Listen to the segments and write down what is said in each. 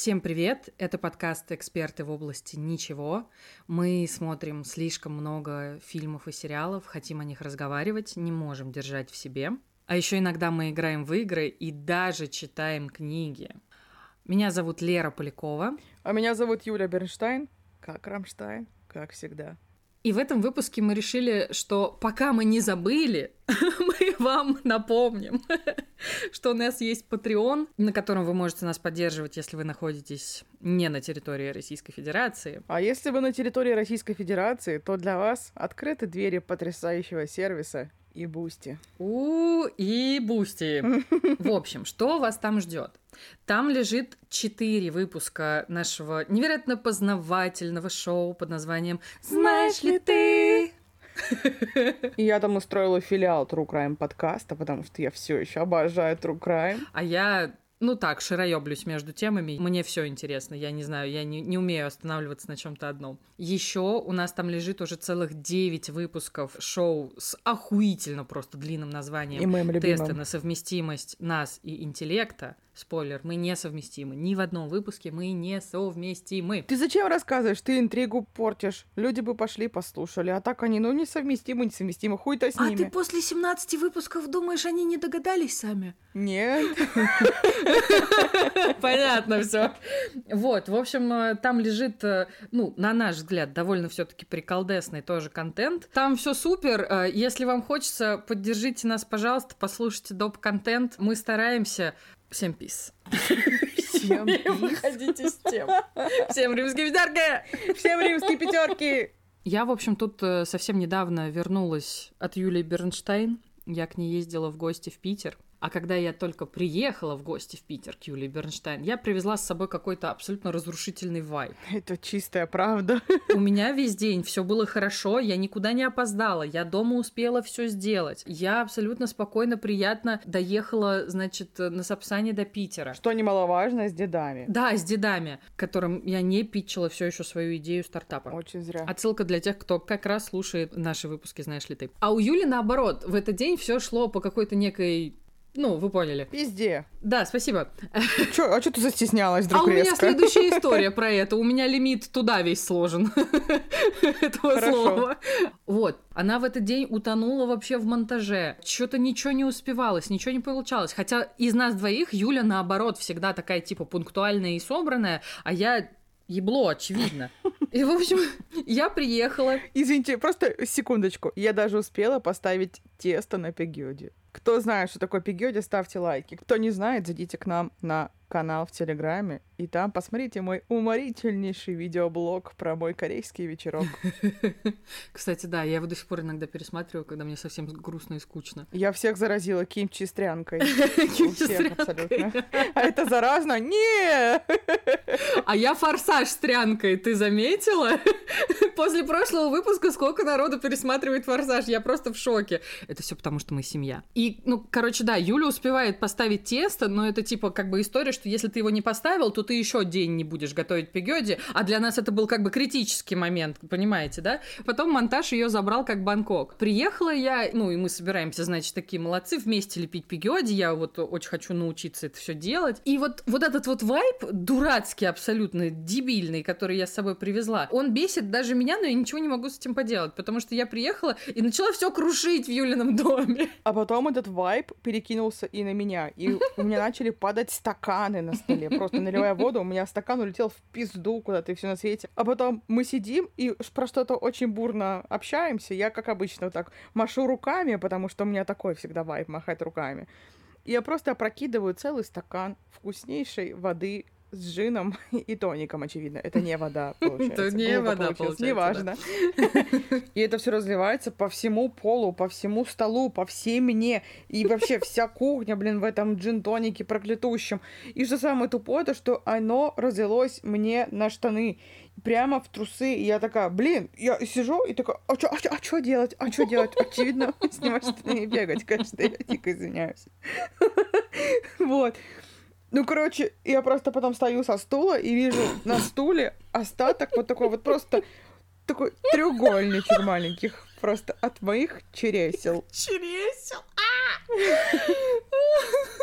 Всем привет! Это подкаст «Эксперты в области ничего». Мы смотрим слишком много фильмов и сериалов, хотим о них разговаривать, не можем держать в себе. А еще иногда мы играем в игры и даже читаем книги. Меня зовут Лера Полякова. А меня зовут Юля Бернштайн. Как Рамштайн, как всегда. И в этом выпуске мы решили, что пока мы не забыли, мы вам напомним, что у нас есть Patreon, на котором вы можете нас поддерживать, если вы находитесь не на территории Российской Федерации. А если вы на территории Российской Федерации, то для вас открыты двери потрясающего сервиса и Boosty. У и Boosty. В общем, что вас там ждет? Там лежит четыре выпуска нашего невероятно познавательного шоу под названием «Знаешь ли ты?» И я там устроила филиал True Crime подкаста, потому что я все еще обожаю True Crime. А я ну так, широеблюсь между темами. Мне все интересно. Я не знаю, я не, не умею останавливаться на чем-то одном. Еще у нас там лежит уже целых 9 выпусков шоу с охуительно просто длинным названием И моим «Тесты на совместимость нас и интеллекта». Спойлер, мы несовместимы. Ни в одном выпуске мы несовместимы. Ты зачем рассказываешь? Ты интригу портишь. Люди бы пошли послушали. А так они, ну, несовместимы, несовместимы. Хуй-то с а ними. ты после 17 выпусков думаешь, они не догадались сами? Нет. Понятно все. Вот, в общем, э, там лежит, э, ну, на наш взгляд, довольно все-таки приколдесный тоже контент. Там все супер. Э, если вам хочется, поддержите нас, пожалуйста, послушайте доп-контент. Мы стараемся Всем пис. Всем пис. Выходите с тем. Всем римские пятерки! Всем римские пятерки! Я, в общем, тут э, совсем недавно вернулась от Юлии Бернштейн. Я к ней ездила в гости в Питер. А когда я только приехала в гости в Питер к Юлии Бернштейн, я привезла с собой какой-то абсолютно разрушительный вайб. Это чистая правда. У меня весь день все было хорошо, я никуда не опоздала, я дома успела все сделать. Я абсолютно спокойно, приятно доехала, значит, на Сапсане до Питера. Что немаловажно, с дедами. Да, с дедами, которым я не питчила все еще свою идею стартапа. Очень зря. Отсылка для тех, кто как раз слушает наши выпуски, знаешь ли ты. А у Юли наоборот, в этот день все шло по какой-то некой ну, вы поняли. Везде. Да, спасибо. Чё, а что ты застеснялась вдруг А у меня резко? следующая история про это. У меня лимит туда весь сложен этого Хорошо. слова. Вот. Она в этот день утонула вообще в монтаже. Что-то ничего не успевалось, ничего не получалось. Хотя из нас двоих Юля, наоборот, всегда такая, типа, пунктуальная и собранная, а я ебло, очевидно. И, в общем, я приехала. Извините, просто секундочку. Я даже успела поставить тесто на пигёде. Кто знает, что такое пигёде, ставьте лайки. Кто не знает, зайдите к нам на канал в Телеграме, и там посмотрите мой уморительнейший видеоблог про мой корейский вечерок. Кстати, да, я его до сих пор иногда пересматриваю, когда мне совсем грустно и скучно. Я всех заразила кимчи с трянкой. У Кимчи с всех трянкой. абсолютно. А это заразно? Не! А я форсаж с трянкой, ты заметила? После прошлого выпуска сколько народу пересматривает форсаж, я просто в шоке. Это все потому, что мы семья. И, ну, короче, да, Юля успевает поставить тесто, но это типа как бы история, что если ты его не поставил, то ты еще день не будешь готовить пигёди, а для нас это был как бы критический момент, понимаете, да? Потом монтаж ее забрал как Бангкок. Приехала я, ну, и мы собираемся, значит, такие молодцы, вместе лепить пигёди, я вот очень хочу научиться это все делать. И вот, вот этот вот вайп, дурацкий абсолютно, дебильный, который я с собой привезла, он бесит даже меня, но я ничего не могу с этим поделать, потому что я приехала и начала все крушить в Юлином доме. А потом этот вайб перекинулся и на меня. И у меня начали падать стаканы на столе. Просто наливая воду, у меня стакан улетел в пизду куда-то и все на свете. А потом мы сидим и про что-то очень бурно общаемся. Я, как обычно, вот так машу руками, потому что у меня такой всегда вайб махать руками. Я просто опрокидываю целый стакан вкуснейшей воды с джином и тоником, очевидно. Это не вода, получается. Это не Глупо вода, получилось, получается, Неважно. И это все разливается по всему полу, по всему столу, по всей мне. И вообще вся кухня, блин, в этом джин-тонике проклятущем. И что самое тупое, то что оно разлилось мне на штаны. Прямо в трусы. И я такая, блин, я сижу и такая, а что а чё- а чё делать? А что делать? Очевидно, снимать штаны и бегать, конечно, я дико извиняюсь. Вот. Ну, короче, я просто потом стою со стула и вижу на стуле остаток вот такой вот просто такой треугольничек маленьких просто от моих чересел. Чересел. А!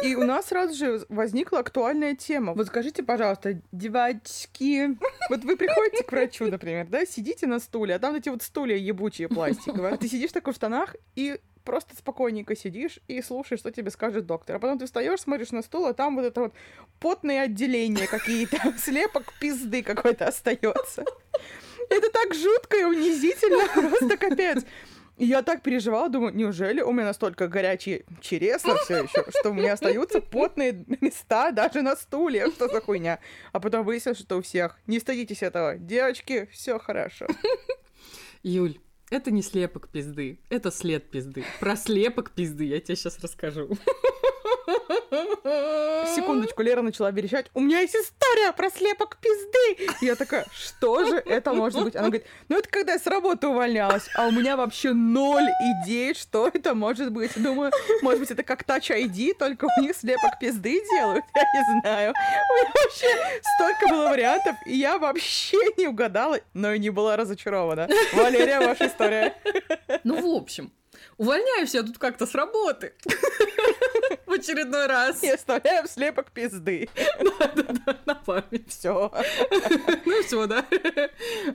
И у нас сразу же возникла актуальная тема. Вот скажите, пожалуйста, девочки, вот вы приходите к врачу, например, да, сидите на стуле, а там эти вот стулья ебучие пластиковые. Ты сидишь такой в штанах и просто спокойненько сидишь и слушаешь, что тебе скажет доктор. А потом ты встаешь, смотришь на стул, а там вот это вот потные отделения какие-то, слепок пизды какой-то остается. Это так жутко и унизительно, просто капец. Я так переживала, думаю, неужели у меня настолько горячий череса все еще, что у меня остаются потные места даже на стуле, что за хуйня. А потом выяснилось, что у всех. Не стыдитесь этого. Девочки, все хорошо. Юль, это не слепок пизды, это след пизды. Про слепок пизды я тебе сейчас расскажу. Секундочку, Лера начала верещать. У меня есть история про слепок пизды. Я такая, что же это может быть? Она говорит, ну это когда я с работы увольнялась, а у меня вообще ноль идей, что это может быть. Думаю, может быть, это как Touch ID, только у них слепок пизды делают? Я не знаю. У меня вообще столько было вариантов, и я вообще не угадала, но и не была разочарована. Валерия, ваша история. Ну, в общем, увольняюсь я тут как-то с работы. В очередной раз. И оставляем слепок пизды. Да-да-да, на память. Все. Ну все, да.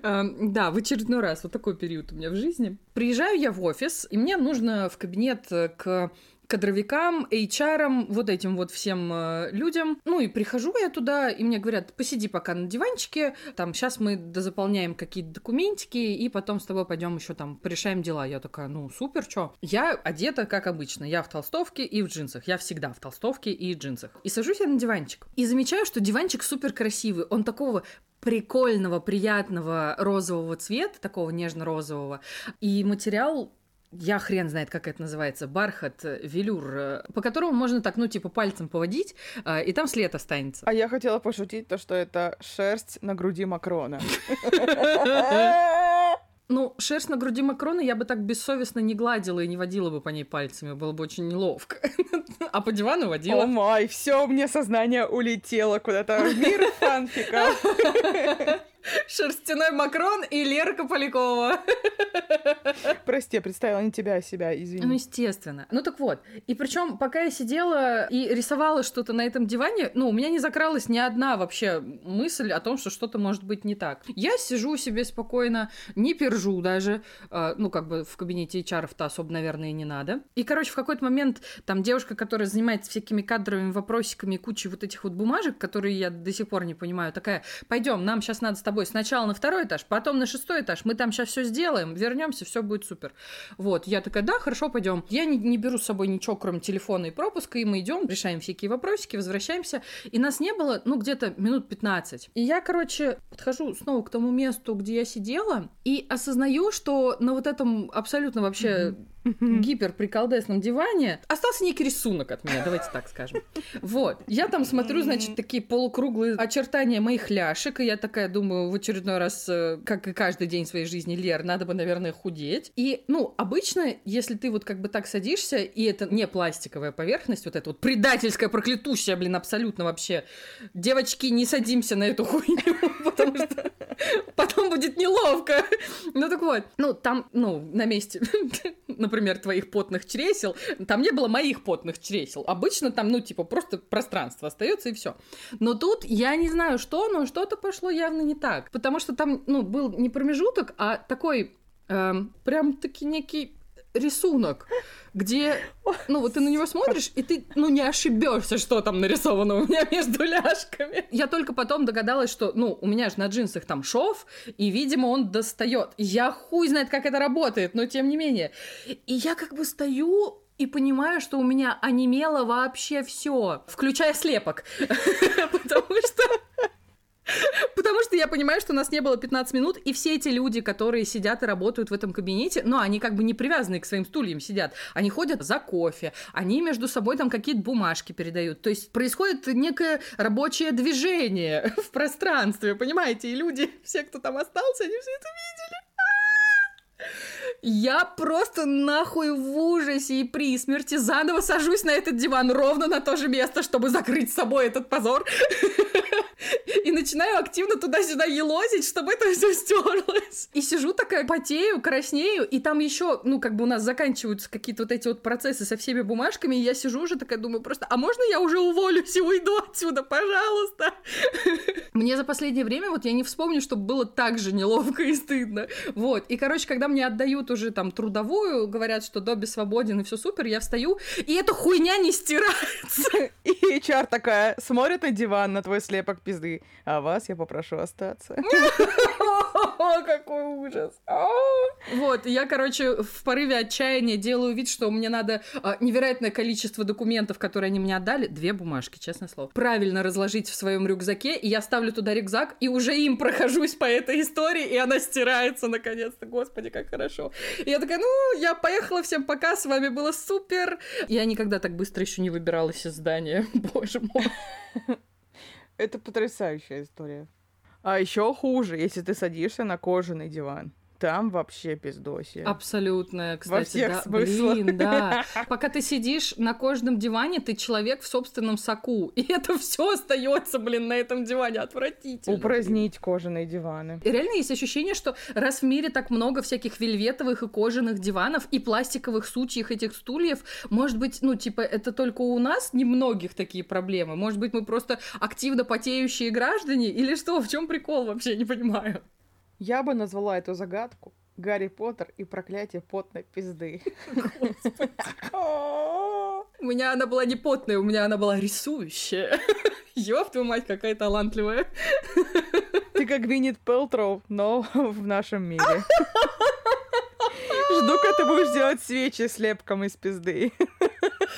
Эм, да, в очередной раз. Вот такой период у меня в жизни. Приезжаю я в офис, и мне нужно в кабинет к кадровикам, HR, вот этим вот всем э, людям. Ну и прихожу я туда, и мне говорят, посиди пока на диванчике, там, сейчас мы дозаполняем какие-то документики, и потом с тобой пойдем еще там порешаем дела. Я такая, ну супер, чё? Я одета, как обычно, я в толстовке и в джинсах. Я всегда в толстовке и джинсах. И сажусь я на диванчик. И замечаю, что диванчик супер красивый. Он такого прикольного, приятного розового цвета, такого нежно-розового. И материал я хрен знает, как это называется, бархат, э, велюр, э, по которому можно так, ну, типа, пальцем поводить, э, и там след останется. А я хотела пошутить то, что это шерсть на груди Макрона. Ну, шерсть на груди Макрона я бы так бессовестно не гладила и не водила бы по ней пальцами, было бы очень неловко. А по дивану водила. О май, все, мне сознание улетело куда-то в мир фанфика. Шерстяной Макрон и Лерка Полякова. Прости, я представила не тебя, а себя, извини. Ну, естественно. Ну так вот. И причем, пока я сидела и рисовала что-то на этом диване, ну, у меня не закралась ни одна вообще мысль о том, что что-то может быть не так. Я сижу себе спокойно, не пержу даже. Э, ну, как бы в кабинете HR-то особо, наверное, и не надо. И, короче, в какой-то момент там девушка, которая занимается всякими кадровыми вопросиками, кучей вот этих вот бумажек, которые я до сих пор не понимаю, такая, пойдем, нам сейчас надо с тобой сначала на второй этаж, потом на шестой этаж, мы там сейчас все сделаем, вернемся, все будет супер. Вот, я такая, да, хорошо, пойдем. Я не, не беру с собой ничего, кроме телефона и пропуска, и мы идем, решаем всякие вопросики, возвращаемся. И нас не было, ну, где-то минут 15. И я, короче, подхожу снова к тому месту, где я сидела, и осознаю, что на вот этом абсолютно вообще mm-hmm гиперприколдесном диване остался некий рисунок от меня, давайте так скажем. Вот. Я там смотрю, значит, такие полукруглые очертания моих ляшек, и я такая думаю в очередной раз, э, как и каждый день своей жизни, Лер, надо бы, наверное, худеть. И, ну, обычно, если ты вот как бы так садишься, и это не пластиковая поверхность, вот эта вот предательская, проклятущая, блин, абсолютно вообще. Девочки, не садимся на эту хуйню, потому что потом будет неловко. Ну так вот, ну там, ну, на месте, например, твоих потных чресел, там не было моих потных чресел. Обычно там, ну, типа, просто пространство остается и все. Но тут я не знаю что, но что-то пошло явно не так. Потому что там, ну, был не промежуток, а такой эм, прям таки некий рисунок, где, ну, вот ты на него смотришь, и ты, ну, не ошибешься, что там нарисовано у меня между ляжками. Я только потом догадалась, что, ну, у меня же на джинсах там шов, и, видимо, он достает. Я хуй знает, как это работает, но тем не менее. И я как бы стою и понимаю, что у меня онемело вообще все, включая слепок. Потому что Потому что я понимаю, что у нас не было 15 минут, и все эти люди, которые сидят и работают в этом кабинете, ну, они как бы не привязаны к своим стульям сидят. Они ходят за кофе, они между собой там какие-то бумажки передают. То есть происходит некое рабочее движение в пространстве, понимаете? И люди, все, кто там остался, они все это видели. Я просто нахуй в ужасе и при смерти заново сажусь на этот диван ровно на то же место, чтобы закрыть с собой этот позор. И начинаю активно туда-сюда елозить, чтобы это все стерлось. И сижу такая, потею, краснею, и там еще, ну, как бы у нас заканчиваются какие-то вот эти вот процессы со всеми бумажками, и я сижу уже такая, думаю, просто, а можно я уже уволюсь и уйду отсюда, пожалуйста? Мне за последнее время, вот я не вспомню, чтобы было так же неловко и стыдно. Вот. И, короче, когда мне отдают уже там трудовую, говорят, что Добби свободен и все супер, я встаю, и эта хуйня не стирается. И HR такая смотрит на диван, на твой слепок пизды, а вас я попрошу остаться. О, какой ужас. Вот, я, короче, в порыве отчаяния делаю вид, что мне надо а, невероятное количество документов, которые они мне отдали, две бумажки, честное слово, правильно разложить в своем рюкзаке, и я ставлю туда рюкзак, и уже им прохожусь по этой истории, и она стирается наконец-то. Господи, как хорошо. И я такая, ну, я поехала, всем пока, с вами было супер. Я никогда так быстро еще не выбиралась из здания. Боже мой. Это потрясающая история. А еще хуже, если ты садишься на кожаный диван там вообще пиздосия. Абсолютно, кстати, Во всех да. смыслах. Блин, да. Пока ты сидишь на кожаном диване, ты человек в собственном соку. И это все остается, блин, на этом диване. Отвратительно. Упразднить кожаные диваны. И реально есть ощущение, что раз в мире так много всяких вельветовых и кожаных диванов и пластиковых сучьих этих стульев, может быть, ну, типа, это только у нас немногих такие проблемы? Может быть, мы просто активно потеющие граждане? Или что? В чем прикол вообще? Не понимаю. Я бы назвала эту загадку Гарри Поттер и проклятие потной пизды. У меня она была не потная, у меня она была рисующая. Ёб твою мать, какая талантливая. Ты как Виннит Пелтроу, но в нашем мире. Жду, когда ты будешь делать свечи с лепком из пизды.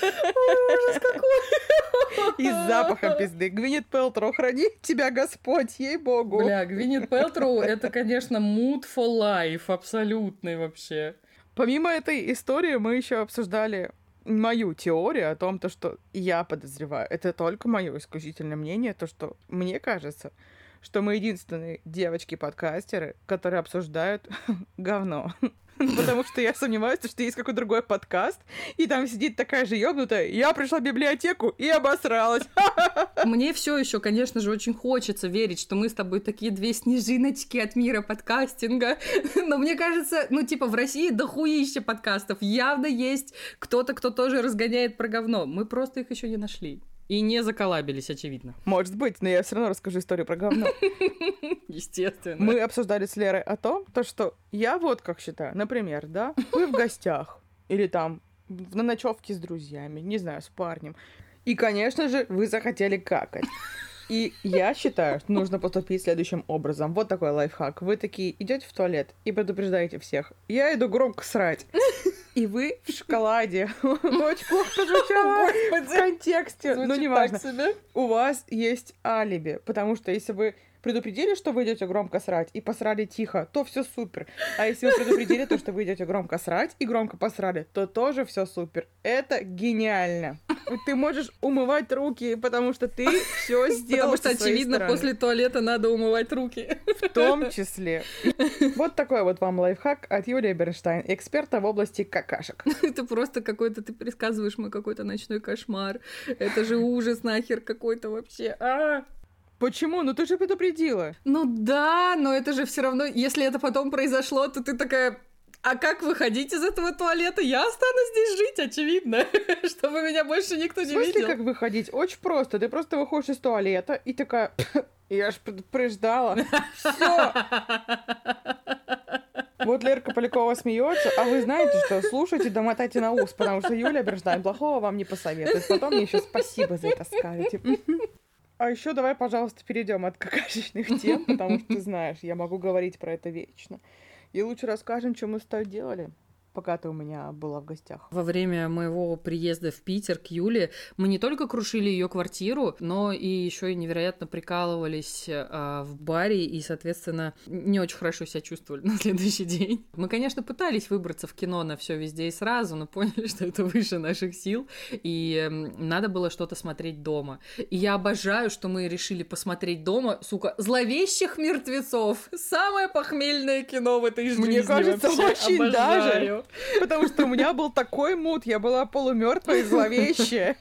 Ужас какой. И с запахом пизды. Гвинет Пелтроу, храни тебя Господь, ей-богу. Бля, Гвинет Пелтроу, это, конечно, mood for life, абсолютный вообще. Помимо этой истории мы еще обсуждали мою теорию о том, то, что я подозреваю. Это только мое исключительное мнение, то, что мне кажется, что мы единственные девочки-подкастеры, которые обсуждают говно. Потому что я сомневаюсь, что есть какой-то другой подкаст, и там сидит такая же ёбнутая. Я пришла в библиотеку и обосралась. Мне все еще, конечно же, очень хочется верить, что мы с тобой такие две снежиночки от мира подкастинга. Но мне кажется, ну, типа, в России дохуище подкастов. Явно есть кто-то, кто тоже разгоняет про говно. Мы просто их еще не нашли. И не заколабились, очевидно. Может быть, но я все равно расскажу историю про говно. Естественно. Мы обсуждали с Лерой о том, то, что я вот как считаю, например, да, вы в гостях или там на ночевке с друзьями, не знаю, с парнем. И, конечно же, вы захотели какать. И я считаю, что нужно поступить следующим образом. Вот такой лайфхак. Вы такие идете в туалет и предупреждаете всех. Я иду громко срать. И вы в шоколаде. Очень плохо прозвучало в контексте. Ну, неважно. У вас есть алиби. Потому что если вы предупредили, что вы идете громко срать, и посрали тихо, то все супер. А если вы предупредили то, что вы идете громко срать и громко посрали, то тоже все супер. Это гениально. Ты можешь умывать руки, потому что ты все сделал. Потому что, очевидно, после туалета надо умывать руки. В том числе. Вот такой вот вам лайфхак от Юлии Бернштайн, эксперта в области какашек. Это просто какой-то, ты пересказываешь мой какой-то ночной кошмар. Это же ужас нахер какой-то вообще. А! Почему? Ну ты же предупредила. Ну да, но это же все равно, если это потом произошло, то ты такая, а как выходить из этого туалета? Я останусь здесь жить, очевидно, чтобы меня больше никто не видел. В смысле, как выходить? Очень просто. Ты просто выходишь из туалета и такая, я ж предупреждала. Все. Вот Лерка Полякова смеется, а вы знаете, что слушайте, домотайте на ус, потому что Юля Берштайн плохого вам не посоветует. Потом мне еще спасибо за это скажете. А еще давай, пожалуйста, перейдем от какашечных тем, потому что ты знаешь, я могу говорить про это вечно. И лучше расскажем, что мы с тобой делали пока ты у меня была в гостях. Во время моего приезда в Питер к Юле мы не только крушили ее квартиру, но и еще и невероятно прикалывались а, в баре и, соответственно, не очень хорошо себя чувствовали на следующий день. Мы, конечно, пытались выбраться в кино на все везде и сразу, но поняли, что это выше наших сил, и надо было что-то смотреть дома. И я обожаю, что мы решили посмотреть дома, сука, зловещих мертвецов. Самое похмельное кино в этой жизни. Мне кажется, вообще. очень Обожаю. даже. Потому что у меня был такой мут, я была полумертвая и зловещая.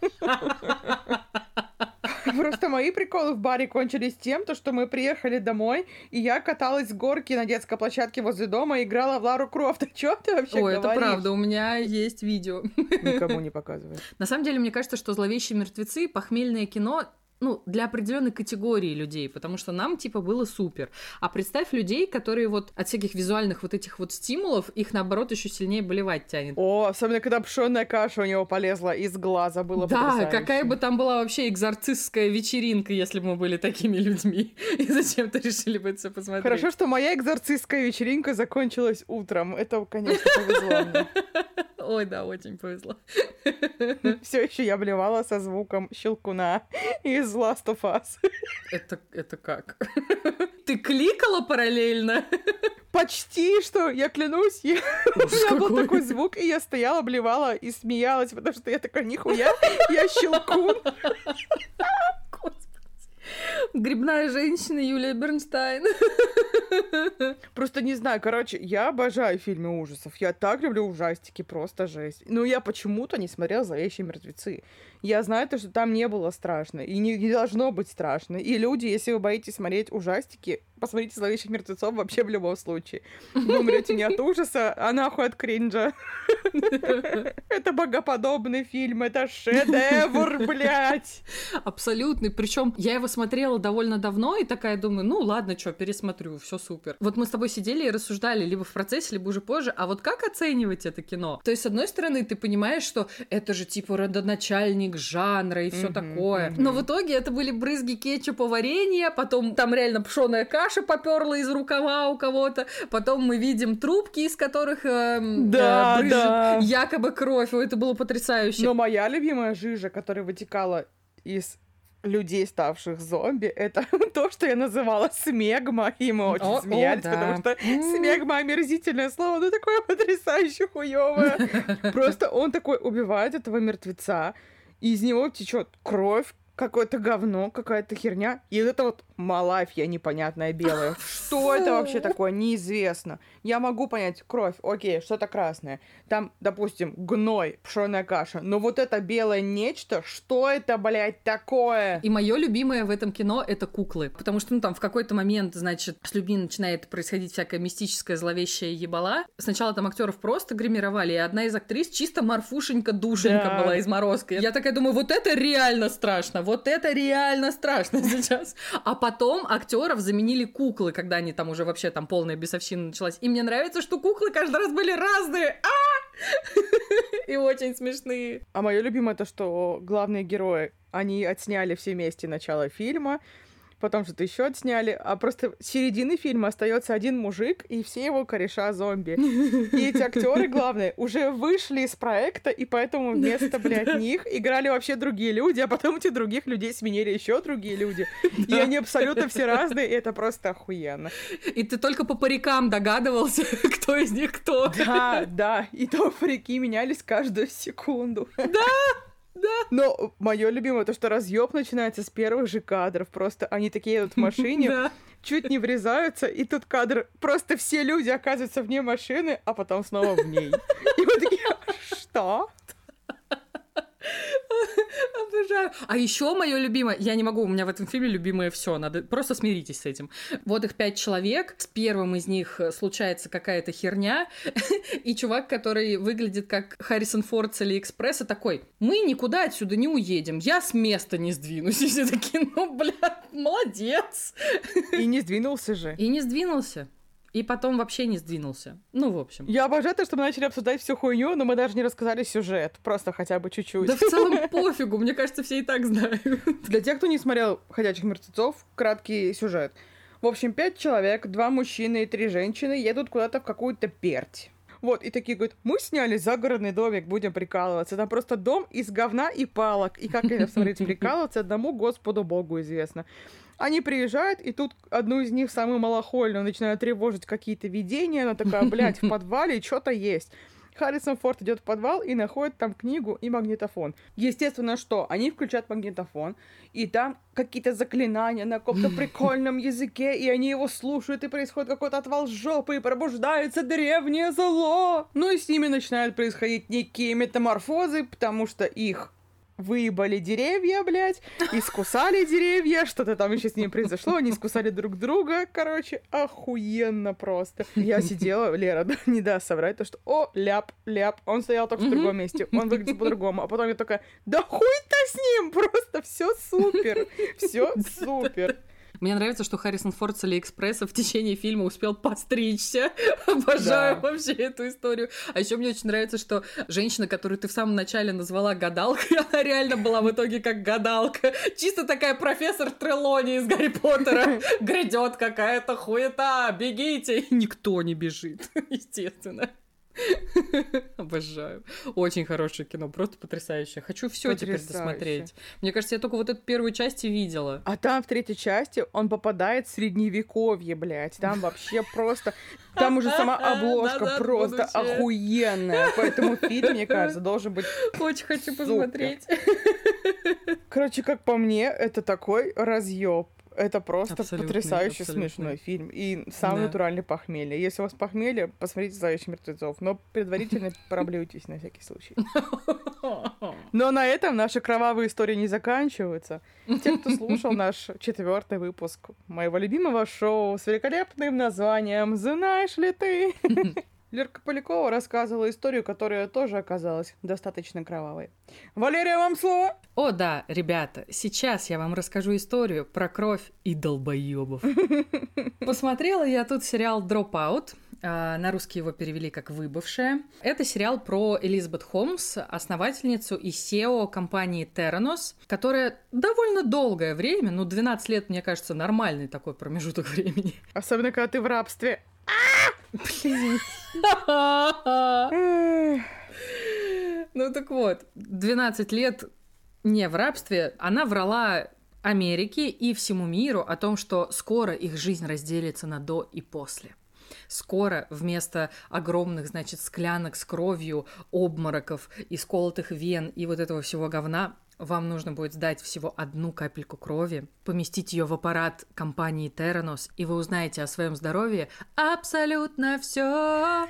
Просто мои приколы в баре кончились тем, то, что мы приехали домой, и я каталась с горки на детской площадке возле дома и играла в Лару Крофт. О чем ты вообще Ой, говоришь? это правда, у меня есть видео. Никому не показывай. На самом деле, мне кажется, что «Зловещие мертвецы», похмельное кино ну, для определенной категории людей, потому что нам, типа, было супер. А представь людей, которые вот от всяких визуальных вот этих вот стимулов, их, наоборот, еще сильнее болевать тянет. О, особенно, когда пшенная каша у него полезла из глаза, было Да, потрясающе. какая бы там была вообще экзорцистская вечеринка, если бы мы были такими людьми. И зачем-то решили бы это все посмотреть. Хорошо, что моя экзорцистская вечеринка закончилась утром. Это, конечно, повезло мне. Ой, да, очень повезло. Все еще я блевала со звуком щелкуна из Last of Us. Это, это как? Ты кликала параллельно? Почти что, я клянусь, я... у меня был такой звук, и я стояла, блевала и смеялась, потому что я такая, нихуя, я щелкун. Грибная женщина Юлия Бернстайн. Просто не знаю, короче, я обожаю фильмы ужасов. Я так люблю ужастики, просто жесть. Но я почему-то не смотрела «Зловещие мертвецы». Я знаю то, что там не было страшно, и не, не должно быть страшно. И люди, если вы боитесь смотреть ужастики, посмотрите «Зловещих мертвецов» вообще в любом случае. Вы умрете не от ужаса, а нахуй от кринжа. Это богоподобный фильм, это шедевр, блядь. Абсолютный. Причем я его смотрела довольно давно и такая думаю, ну ладно, что, пересмотрю, все супер. Вот мы с тобой сидели и рассуждали либо в процессе, либо уже позже, а вот как оценивать это кино? То есть, с одной стороны, ты понимаешь, что это же типа родоначальник жанра и все Мгм, такое. мгм. Но в итоге это были брызги кетчупа варенья, потом там реально пшеная каша поперла из рукава у кого-то, потом мы видим трубки, из которых эм, Да, э, брызжет да. якобы кровь. Это было потрясающе. Но моя любимая жижа, которая вытекала из людей, ставших зомби, это то, что я называла смегма, и мы очень О, о, смеялись, да. потому что смегма омерзительное слово, но такое потрясающе хуёвое. Просто он такой убивает этого мертвеца, из него течет кровь, какое-то говно, какая-то херня, и это вот малафья непонятная белая. Что это вообще такое? Неизвестно. Я могу понять, кровь, окей, что-то красное. Там, допустим, гной, пшеная каша. Но вот это белое нечто, что это, блядь, такое? И мое любимое в этом кино это куклы. Потому что, ну, там в какой-то момент, значит, с людьми начинает происходить всякая мистическая зловещая ебала. Сначала там актеров просто гримировали, и одна из актрис чисто морфушенька душенька Да. была из морозка. Я такая думаю, вот это реально страшно, вот это реально страшно сейчас. А потом актеров заменили куклы, когда они там уже вообще там полная бесовщина началась. И мне нравится, что куклы каждый раз были разные. А! И очень смешные. А мое любимое то, что главные герои, они отсняли все вместе начало фильма, потом что-то еще отсняли, а просто с середины фильма остается один мужик и все его кореша зомби. И эти актеры, главные, уже вышли из проекта, и поэтому вместо, блядь, них играли вообще другие люди, а потом эти других людей сменили еще другие люди. И они абсолютно все разные, и это просто охуенно. И ты только по парикам догадывался, кто из них кто. Да, да, и то парики менялись каждую секунду. Да. Но мое любимое то, что разъеб начинается с первых же кадров. Просто они такие едут в машине, Да. чуть не врезаются, и тут кадр. Просто все люди оказываются вне машины, а потом снова в ней. И мы такие, что? Обожаю. А еще мое любимое, я не могу, у меня в этом фильме любимое все, надо просто смиритесь с этим. Вот их пять человек, с первым из них случается какая-то херня, и чувак, который выглядит как Харрисон Форд с Алиэкспресса, такой, мы никуда отсюда не уедем, я с места не сдвинусь. И все такие, ну, блядь, молодец. И не сдвинулся же. И не сдвинулся. И потом вообще не сдвинулся. Ну, в общем. Я обожаю то, что мы начали обсуждать всю хуйню, но мы даже не рассказали сюжет. Просто хотя бы чуть-чуть. Да в целом пофигу, мне кажется, все и так знают. Для тех, кто не смотрел «Ходячих мертвецов», краткий сюжет. В общем, пять человек, два мужчины и три женщины едут куда-то в какую-то перть. Вот, и такие говорят, мы сняли загородный домик, будем прикалываться. Там просто дом из говна и палок. И как это, смотрите, прикалываться, одному Господу Богу известно. Они приезжают, и тут одну из них, самую малохольную, начинают тревожить какие-то видения. Она такая, блядь, в подвале что-то есть. Харрисон Форд идет в подвал и находит там книгу и магнитофон. Естественно, что? Они включают магнитофон, и там какие-то заклинания на каком-то прикольном языке, и они его слушают, и происходит какой-то отвал жопы, и пробуждается древнее зло. Ну и с ними начинают происходить некие метаморфозы, потому что их выебали деревья, блядь, искусали деревья, что-то там еще с ними произошло, они искусали друг друга, короче, охуенно просто. Я сидела, Лера, не даст соврать, то что, о, ляп, ляп, он стоял только в другом месте, он выглядит по-другому, а потом я такая, да хуй-то с ним, просто все супер, все супер. Мне нравится, что Харрисон Форд с Алиэкспресса в течение фильма успел постричься. Обожаю да. вообще эту историю. А еще мне очень нравится, что женщина, которую ты в самом начале назвала гадалкой, она реально была в итоге как гадалка. Чисто такая профессор Трелони из Гарри Поттера. Грядет какая-то хуета, бегите. никто не бежит, естественно. Обожаю. Очень хорошее кино, просто потрясающее. Хочу все теперь досмотреть. Мне кажется, я только вот эту первую часть и видела. А там в третьей части он попадает в средневековье, блядь. Там вообще просто... Там уже сама обложка просто охуенная. Поэтому фильм, мне кажется, должен быть... Очень хочу посмотреть. Короче, как по мне, это такой разъеб. Это просто абсолютный, потрясающе абсолютный. смешной фильм. И самый да. натуральный похмелье. Если у вас похмелье, посмотрите «Зловещих мертвецов». Но предварительно проблюйтесь на всякий случай. Но на этом наши кровавые истории не заканчиваются. Те, кто слушал наш четвертый выпуск моего любимого шоу с великолепным названием «Знаешь ли ты?», Лерка Полякова рассказывала историю, которая тоже оказалась достаточно кровавой. Валерия, вам слово! О, да, ребята, сейчас я вам расскажу историю про кровь и долбоебов. Посмотрела я тут сериал. А, на русский его перевели как «Выбывшая». Это сериал про Элизабет Холмс, основательницу и SEO компании Terranos, которая довольно долгое время, ну, 12 лет, мне кажется, нормальный такой промежуток времени. Особенно, когда ты в рабстве. Ну так вот, 12 лет не в рабстве, она врала Америке и всему миру о том, что скоро их жизнь разделится на до и после. Скоро вместо огромных, значит, склянок с кровью, обмороков, исколотых вен и вот этого всего говна вам нужно будет сдать всего одну капельку крови, поместить ее в аппарат компании Terranos, и вы узнаете о своем здоровье абсолютно все.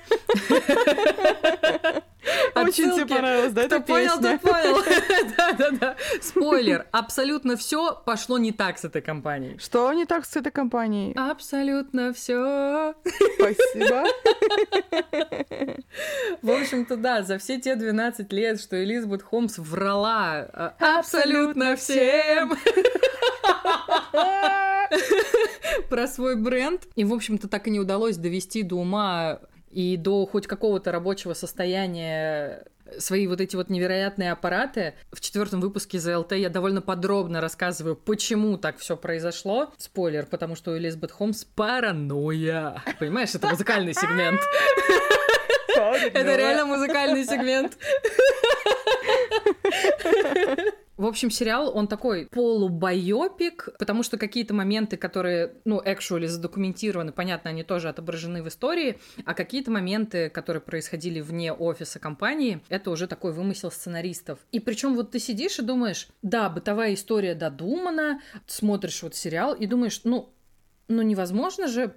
Очень тебе понравилось, да, Кто эта понял, песня? тот понял. Да-да-да. Спойлер. Абсолютно все пошло не так с этой компанией. Что не так с этой компанией? Абсолютно все. Спасибо. В общем-то, да, за все те 12 лет, что Элизабет Холмс врала а, абсолютно всем про свой бренд. И, в общем-то, так и не удалось довести до ума и до хоть какого-то рабочего состояния свои вот эти вот невероятные аппараты. В четвертом выпуске ЗЛТ я довольно подробно рассказываю, почему так все произошло. Спойлер, потому что у Элизабет Холмс паранойя. Понимаешь, это музыкальный сегмент. Это реально музыкальный сегмент. В общем, сериал, он такой полубайопик, потому что какие-то моменты, которые, ну, actually задокументированы, понятно, они тоже отображены в истории, а какие-то моменты, которые происходили вне офиса компании, это уже такой вымысел сценаристов. И причем вот ты сидишь и думаешь, да, бытовая история додумана, смотришь вот сериал и думаешь, ну, ну невозможно же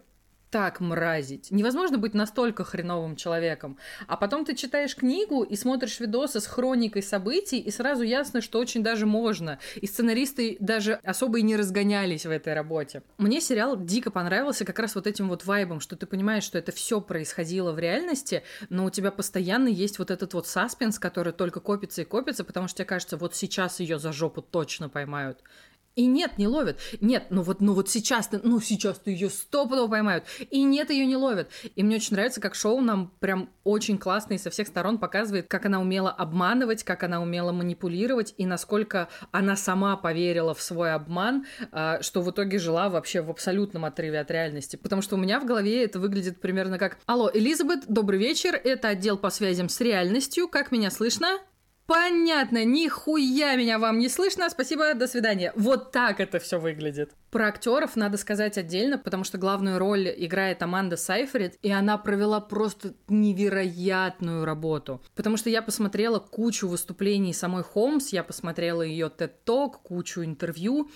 так мразить. Невозможно быть настолько хреновым человеком. А потом ты читаешь книгу и смотришь видосы с хроникой событий, и сразу ясно, что очень даже можно. И сценаристы даже особо и не разгонялись в этой работе. Мне сериал дико понравился как раз вот этим вот вайбом, что ты понимаешь, что это все происходило в реальности, но у тебя постоянно есть вот этот вот саспенс, который только копится и копится, потому что тебе кажется, вот сейчас ее за жопу точно поймают. И нет, не ловят. Нет, ну вот, ну вот сейчас, ну сейчас ты ее стопудово поймают. И нет, ее не ловят. И мне очень нравится, как шоу нам прям очень классно и со всех сторон показывает, как она умела обманывать, как она умела манипулировать и насколько она сама поверила в свой обман, а, что в итоге жила вообще в абсолютном отрыве от реальности. Потому что у меня в голове это выглядит примерно как «Алло, Элизабет, добрый вечер, это отдел по связям с реальностью, как меня слышно?» Понятно, нихуя меня вам не слышно, спасибо, до свидания. Вот так это все выглядит. Про актеров надо сказать отдельно, потому что главную роль играет Аманда Сайфрид, и она провела просто невероятную работу. Потому что я посмотрела кучу выступлений самой Холмс, я посмотрела ее TED-ток, кучу интервью,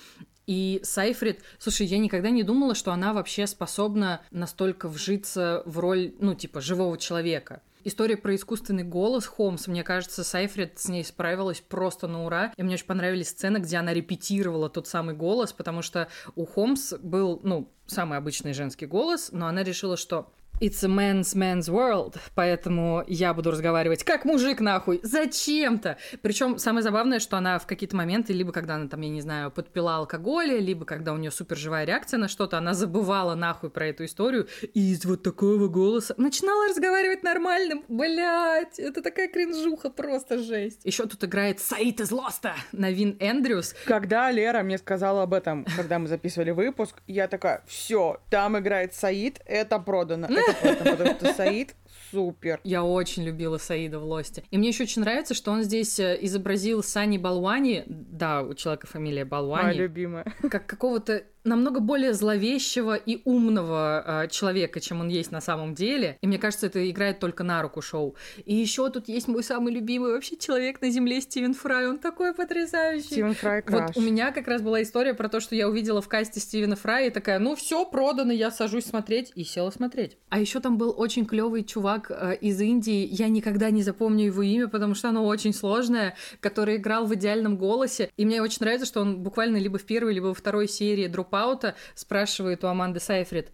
и Сайфрид, слушай, я никогда не думала, что она вообще способна настолько вжиться в роль, ну, типа, живого человека. История про искусственный голос Холмс, мне кажется, Сайфред с ней справилась просто на ура. И мне очень понравились сцены, где она репетировала тот самый голос, потому что у Холмс был, ну, самый обычный женский голос, но она решила, что It's a man's man's world, поэтому я буду разговаривать как мужик нахуй, зачем-то. Причем самое забавное, что она в какие-то моменты, либо когда она там, я не знаю, подпила алкоголя, либо когда у нее супер живая реакция на что-то, она забывала нахуй про эту историю и из вот такого голоса начинала разговаривать нормальным. Блять, это такая кринжуха, просто жесть. Еще тут играет Саид из Лоста, Навин Эндрюс. Когда Лера мне сказала об этом, когда мы записывали выпуск, я такая, все, там играет Саид, это продано. Это потому что Саид супер. Я очень любила Саида в Лосте. И мне еще очень нравится, что он здесь э, изобразил Сани Балвани, да, у человека фамилия Балвани. Моя любимая. Как какого-то намного более зловещего и умного э, человека, чем он есть на самом деле. И мне кажется, это играет только на руку шоу. И еще тут есть мой самый любимый вообще человек на земле Стивен Фрай. Он такой потрясающий. Стивен Фрай краш. Вот у меня как раз была история про то, что я увидела в касте Стивена Фрая и такая, ну все продано, я сажусь смотреть и села смотреть. А еще там был очень клевый чувак э, из Индии. Я никогда не запомню его имя, потому что оно очень сложное, который играл в идеальном голосе. И мне очень нравится, что он буквально либо в первой, либо во второй серии Дропаута спрашивает у Аманды Сайфрид,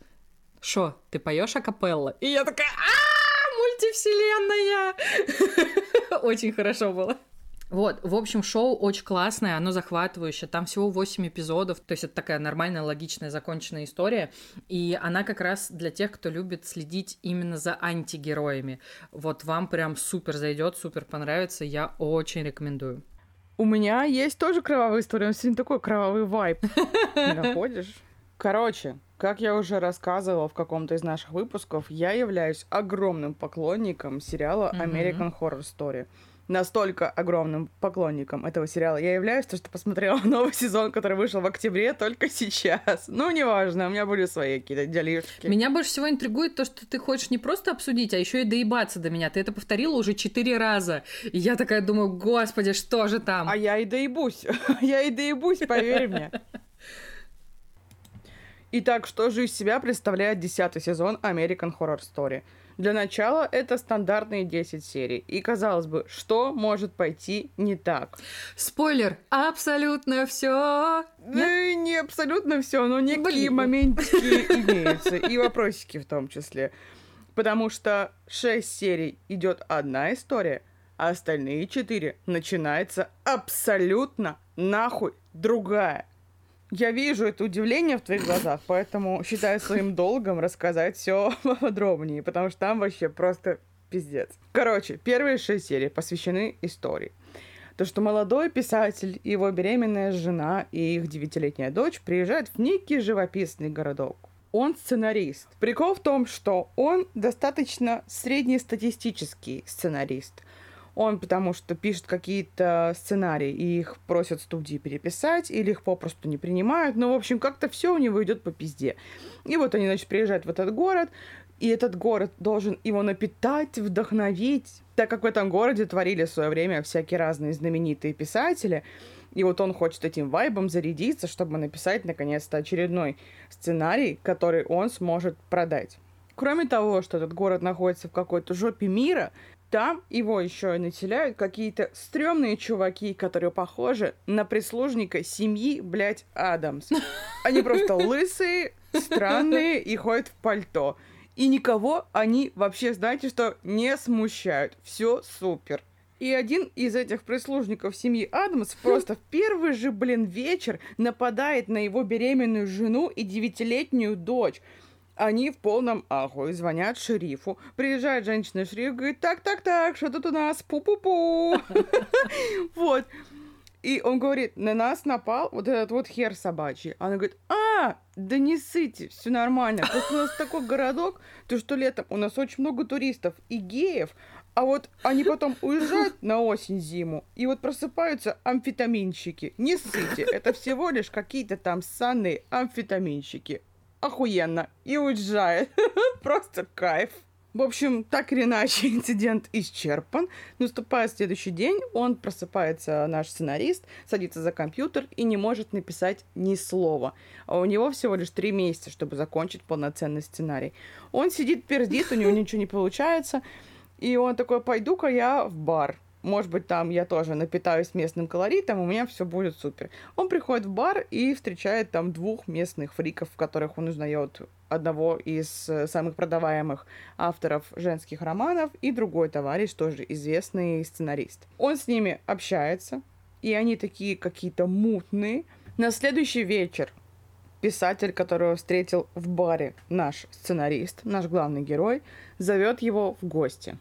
«Шо, ты поешь акапелла?» И я такая, а мультивселенная! Очень хорошо было. Вот, в общем, шоу очень классное, оно захватывающее, там всего 8 эпизодов, то есть это такая нормальная, логичная, законченная история, и она как раз для тех, кто любит следить именно за антигероями. Вот вам прям супер зайдет, супер понравится, я очень рекомендую. У меня есть тоже кровавая история, но сегодня такой кровавый вайп. Находишь? Короче, как я уже рассказывала в каком-то из наших выпусков, я являюсь огромным поклонником сериала American Horror Story настолько огромным поклонником этого сериала я являюсь, то что посмотрела новый сезон, который вышел в октябре только сейчас. Ну, неважно, у меня были свои какие-то делишки. Меня больше всего интригует то, что ты хочешь не просто обсудить, а еще и доебаться до меня. Ты это повторила уже четыре раза. И я такая думаю, господи, что же там? А я и доебусь. я и доебусь, поверь мне. Итак, что же из себя представляет десятый сезон American Horror Story? Для начала это стандартные 10 серий. И казалось бы, что может пойти не так? Спойлер, абсолютно все. Ну, не абсолютно все, но некие Блин. моментики имеются. И вопросики в том числе. Потому что 6 серий идет одна история, а остальные 4 начинается абсолютно нахуй другая. Я вижу это удивление в твоих глазах, поэтому считаю своим долгом рассказать все подробнее, потому что там вообще просто пиздец. Короче, первые шесть серий посвящены истории. То, что молодой писатель, его беременная жена и их девятилетняя дочь приезжают в некий живописный городок. Он сценарист. Прикол в том, что он достаточно среднестатистический сценарист – он потому что пишет какие-то сценарии, и их просят студии переписать, или их попросту не принимают. Ну, в общем, как-то все у него идет по пизде. И вот они, значит, приезжают в этот город, и этот город должен его напитать, вдохновить. Так как в этом городе творили в свое время всякие разные знаменитые писатели, и вот он хочет этим вайбом зарядиться, чтобы написать, наконец-то, очередной сценарий, который он сможет продать. Кроме того, что этот город находится в какой-то жопе мира, там его еще и населяют какие-то стрёмные чуваки, которые похожи на прислужника семьи, блядь, Адамс. Они просто лысые, странные и ходят в пальто. И никого они вообще, знаете что, не смущают. Все супер. И один из этих прислужников семьи Адамс просто в первый же, блин, вечер нападает на его беременную жену и девятилетнюю дочь. Они в полном ахуе звонят шерифу. Приезжает женщина-шериф, говорит, так-так-так, что тут у нас? Пу-пу-пу. Вот. И он говорит, на нас напал вот этот вот хер собачий. Она говорит, а, да не сыте, все нормально. Просто у нас такой городок, то что летом у нас очень много туристов и геев, а вот они потом уезжают на осень-зиму, и вот просыпаются амфетаминщики. Не сыте, это всего лишь какие-то там санные амфетаминщики охуенно и уезжает. Просто кайф. В общем, так или иначе, инцидент исчерпан. Наступает следующий день, он просыпается, наш сценарист, садится за компьютер и не может написать ни слова. А у него всего лишь три месяца, чтобы закончить полноценный сценарий. Он сидит, пердит, у него ничего не получается. И он такой, пойду-ка я в бар. Может быть, там я тоже напитаюсь местным колоритом, у меня все будет супер. Он приходит в бар и встречает там двух местных фриков, в которых он узнает одного из э, самых продаваемых авторов женских романов и другой товарищ, тоже известный сценарист. Он с ними общается, и они такие какие-то мутные. На следующий вечер писатель, которого встретил в баре наш сценарист, наш главный герой, зовет его в гости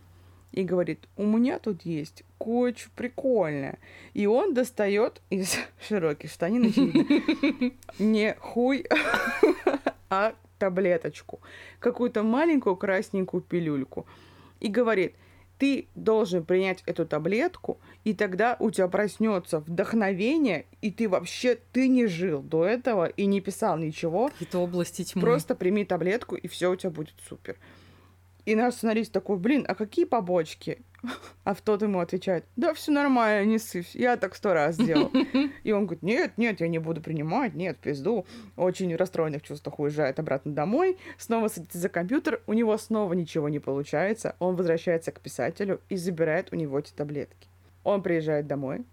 и говорит, у меня тут есть кое-что прикольное. И он достает из широких штанин, не хуй, а таблеточку, какую-то маленькую красненькую пилюльку. И говорит, ты должен принять эту таблетку, и тогда у тебя проснется вдохновение, и ты вообще, ты не жил до этого и не писал ничего. Какие-то области тьмы. Просто прими таблетку, и все у тебя будет супер. И наш сценарист такой, блин, а какие побочки? А в тот ему отвечает, да все нормально, не сыпь, я так сто раз сделал. И он говорит, нет, нет, я не буду принимать, нет, пизду. Очень в расстроенных чувствах уезжает обратно домой, снова садится за компьютер, у него снова ничего не получается, он возвращается к писателю и забирает у него эти таблетки. Он приезжает домой,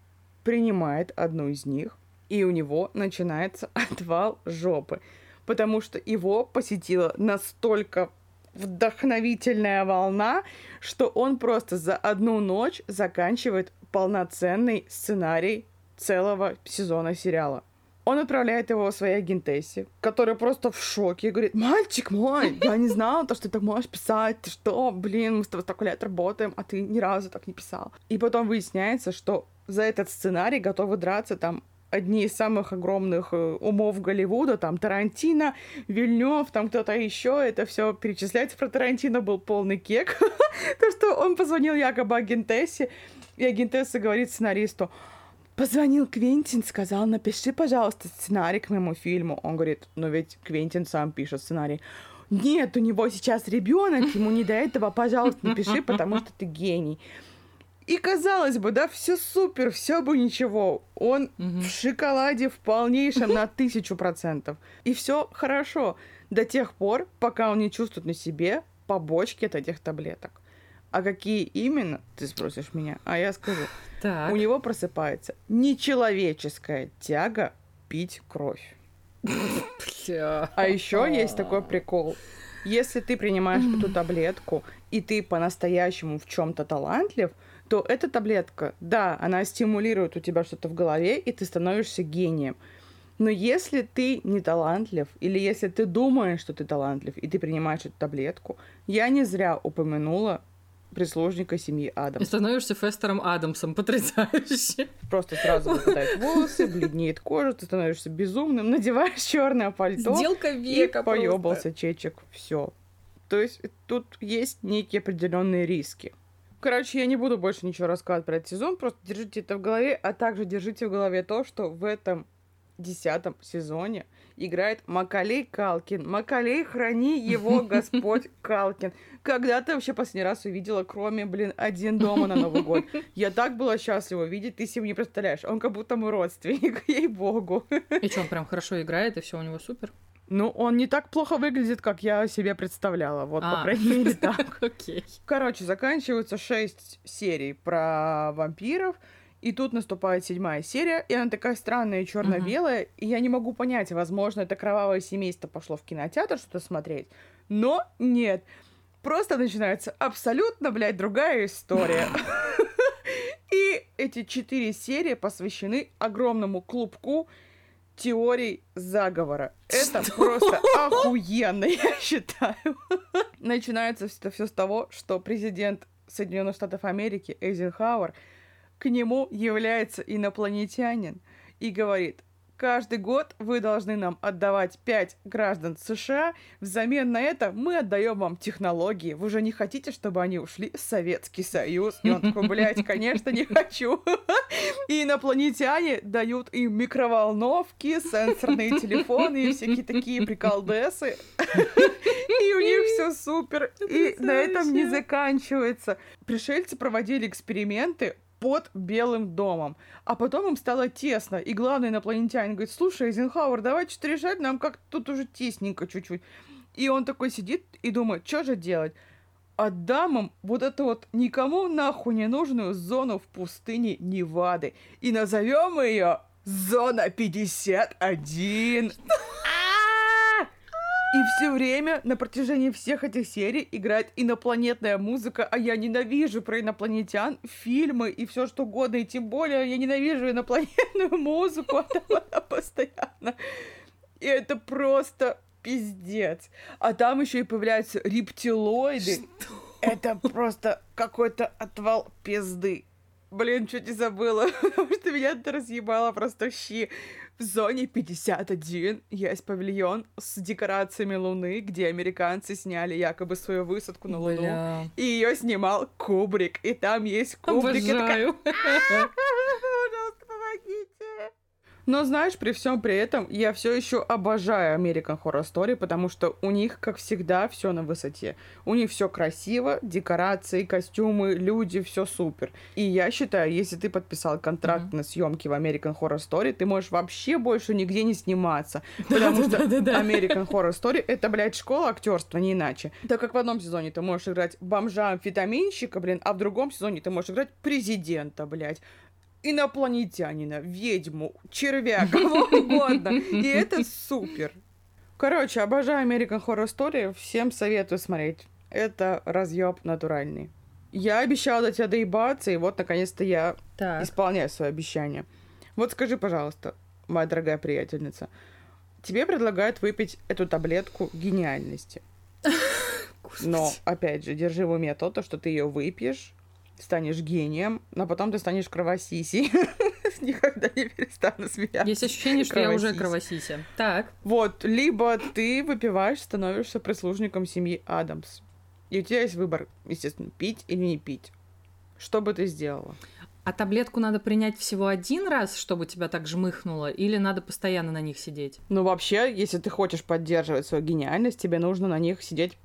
принимает одну из них, и у него начинается отвал жопы, потому что его посетила настолько вдохновительная волна, что он просто за одну ночь заканчивает полноценный сценарий целого сезона сериала. Он отправляет его своей агентессе, которая просто в шоке и говорит, мальчик мой, я не знала, то, что ты так можешь писать, ты что, блин, мы с тобой столько лет работаем, а ты ни разу так не писал. И потом выясняется, что за этот сценарий готовы драться там одни из самых огромных э, умов Голливуда, там Тарантино, Вильнев, там кто-то еще, это все перечислять про Тарантино был полный кек. То, что он позвонил якобы агентессе, и агентесса говорит сценаристу, позвонил Квентин, сказал, напиши, пожалуйста, сценарий к моему фильму. Он говорит, ну ведь Квентин сам пишет сценарий. Нет, у него сейчас ребенок, ему не до этого, пожалуйста, напиши, потому что ты гений. И казалось бы, да, все супер, все бы ничего. Он угу. в шоколаде в полнейшем на тысячу процентов. И все хорошо до тех пор, пока он не чувствует на себе побочки от этих таблеток. А какие именно, ты спросишь меня, а я скажу. Так. У него просыпается нечеловеческая тяга пить кровь. А еще есть такой прикол. Если ты принимаешь эту таблетку, и ты по-настоящему в чем-то талантлив, то эта таблетка, да, она стимулирует у тебя что-то в голове, и ты становишься гением. Но если ты не талантлив, или если ты думаешь, что ты талантлив, и ты принимаешь эту таблетку, я не зря упомянула прислужника семьи Адамс. И становишься Фестером Адамсом, потрясающе. Просто сразу выпадают волосы, бледнеет кожа, ты становишься безумным, надеваешь черное пальто. Сделка века и поебался чечек. Все. То есть тут есть некие определенные риски. Короче, я не буду больше ничего рассказывать про этот сезон, просто держите это в голове, а также держите в голове то, что в этом десятом сезоне играет Макалей Калкин. Макалей, храни его Господь Калкин. Когда ты вообще последний раз увидела, кроме, блин, один дома на Новый год? Я так была счастлива видеть, ты себе не представляешь. Он как будто мой родственник, ей-богу. И что, он прям хорошо играет, и все у него супер? Ну, он не так плохо выглядит, как я себе представляла. Вот, а, по крайней мере, так. Окей. Короче, заканчиваются шесть серий про вампиров. И тут наступает седьмая серия, и она такая странная черно-белая, uh-huh. и я не могу понять, возможно, это кровавое семейство пошло в кинотеатр что-то смотреть, но нет. Просто начинается абсолютно, блядь, другая история. И эти четыре серии посвящены огромному клубку теорий заговора. Это что? просто охуенно, я считаю. Начинается это все с того, что президент Соединенных Штатов Америки Эйзенхауэр к нему является инопланетянин и говорит, Каждый год вы должны нам отдавать 5 граждан США. Взамен на это мы отдаем вам технологии. Вы же не хотите, чтобы они ушли в Советский Союз? И он такой, блядь, конечно, не хочу. И инопланетяне дают им микроволновки, сенсорные телефоны и всякие такие приколдесы. И у них все супер. И на этом не заканчивается. Пришельцы проводили эксперименты под Белым домом. А потом им стало тесно, и главный инопланетянин говорит, слушай, Эйзенхауэр, давай что-то решать, нам как-то тут уже тесненько чуть-чуть. И он такой сидит и думает, что же делать? отдам им вот эту вот никому нахуй не нужную зону в пустыне Невады. И назовем ее Зона 51. И все время на протяжении всех этих серий играет инопланетная музыка, а я ненавижу про инопланетян, фильмы и все что угодно, и тем более я ненавижу инопланетную музыку, а там она постоянно. И это просто пиздец. А там еще и появляются рептилоиды. Что? Это просто какой-то отвал пизды. Блин, чуть не забыла, потому что меня это разъебало просто щи. В зоне 51 есть павильон с декорациями Луны, где американцы сняли якобы свою высадку на Луну. Бля. И ее снимал Кубрик. И там есть Кубрик. Обожаю. Но знаешь, при всем при этом я все еще обожаю American Horror Story, потому что у них, как всегда, все на высоте. У них все красиво, декорации, костюмы, люди, все супер. И я считаю, если ты подписал контракт mm-hmm. на съемки в American Horror Story, ты можешь вообще больше нигде не сниматься. Потому что American Horror Story это, блядь, школа актерства, не иначе. Так как в одном сезоне ты можешь играть бомжа-амфетаминщика, блин, а в другом сезоне ты можешь играть президента, блядь инопланетянина, ведьму, червя, кого угодно. И это супер. Короче, обожаю American Horror Story. Всем советую смотреть. Это разъеб натуральный. Я обещала до тебя доебаться, и вот наконец-то я так. исполняю свое обещание. Вот скажи, пожалуйста, моя дорогая приятельница, тебе предлагают выпить эту таблетку гениальности. Но, опять же, держи в уме то, то, что ты ее выпьешь, станешь гением, но потом ты станешь кровосисей. Никогда не перестану смеяться. Есть ощущение, что я уже кровосися. Так. Вот, либо ты выпиваешь, становишься прислужником семьи Адамс. И у тебя есть выбор, естественно, пить или не пить. Что бы ты сделала? А таблетку надо принять всего один раз, чтобы тебя так жмыхнуло, или надо постоянно на них сидеть? Ну, вообще, если ты хочешь поддерживать свою гениальность, тебе нужно на них сидеть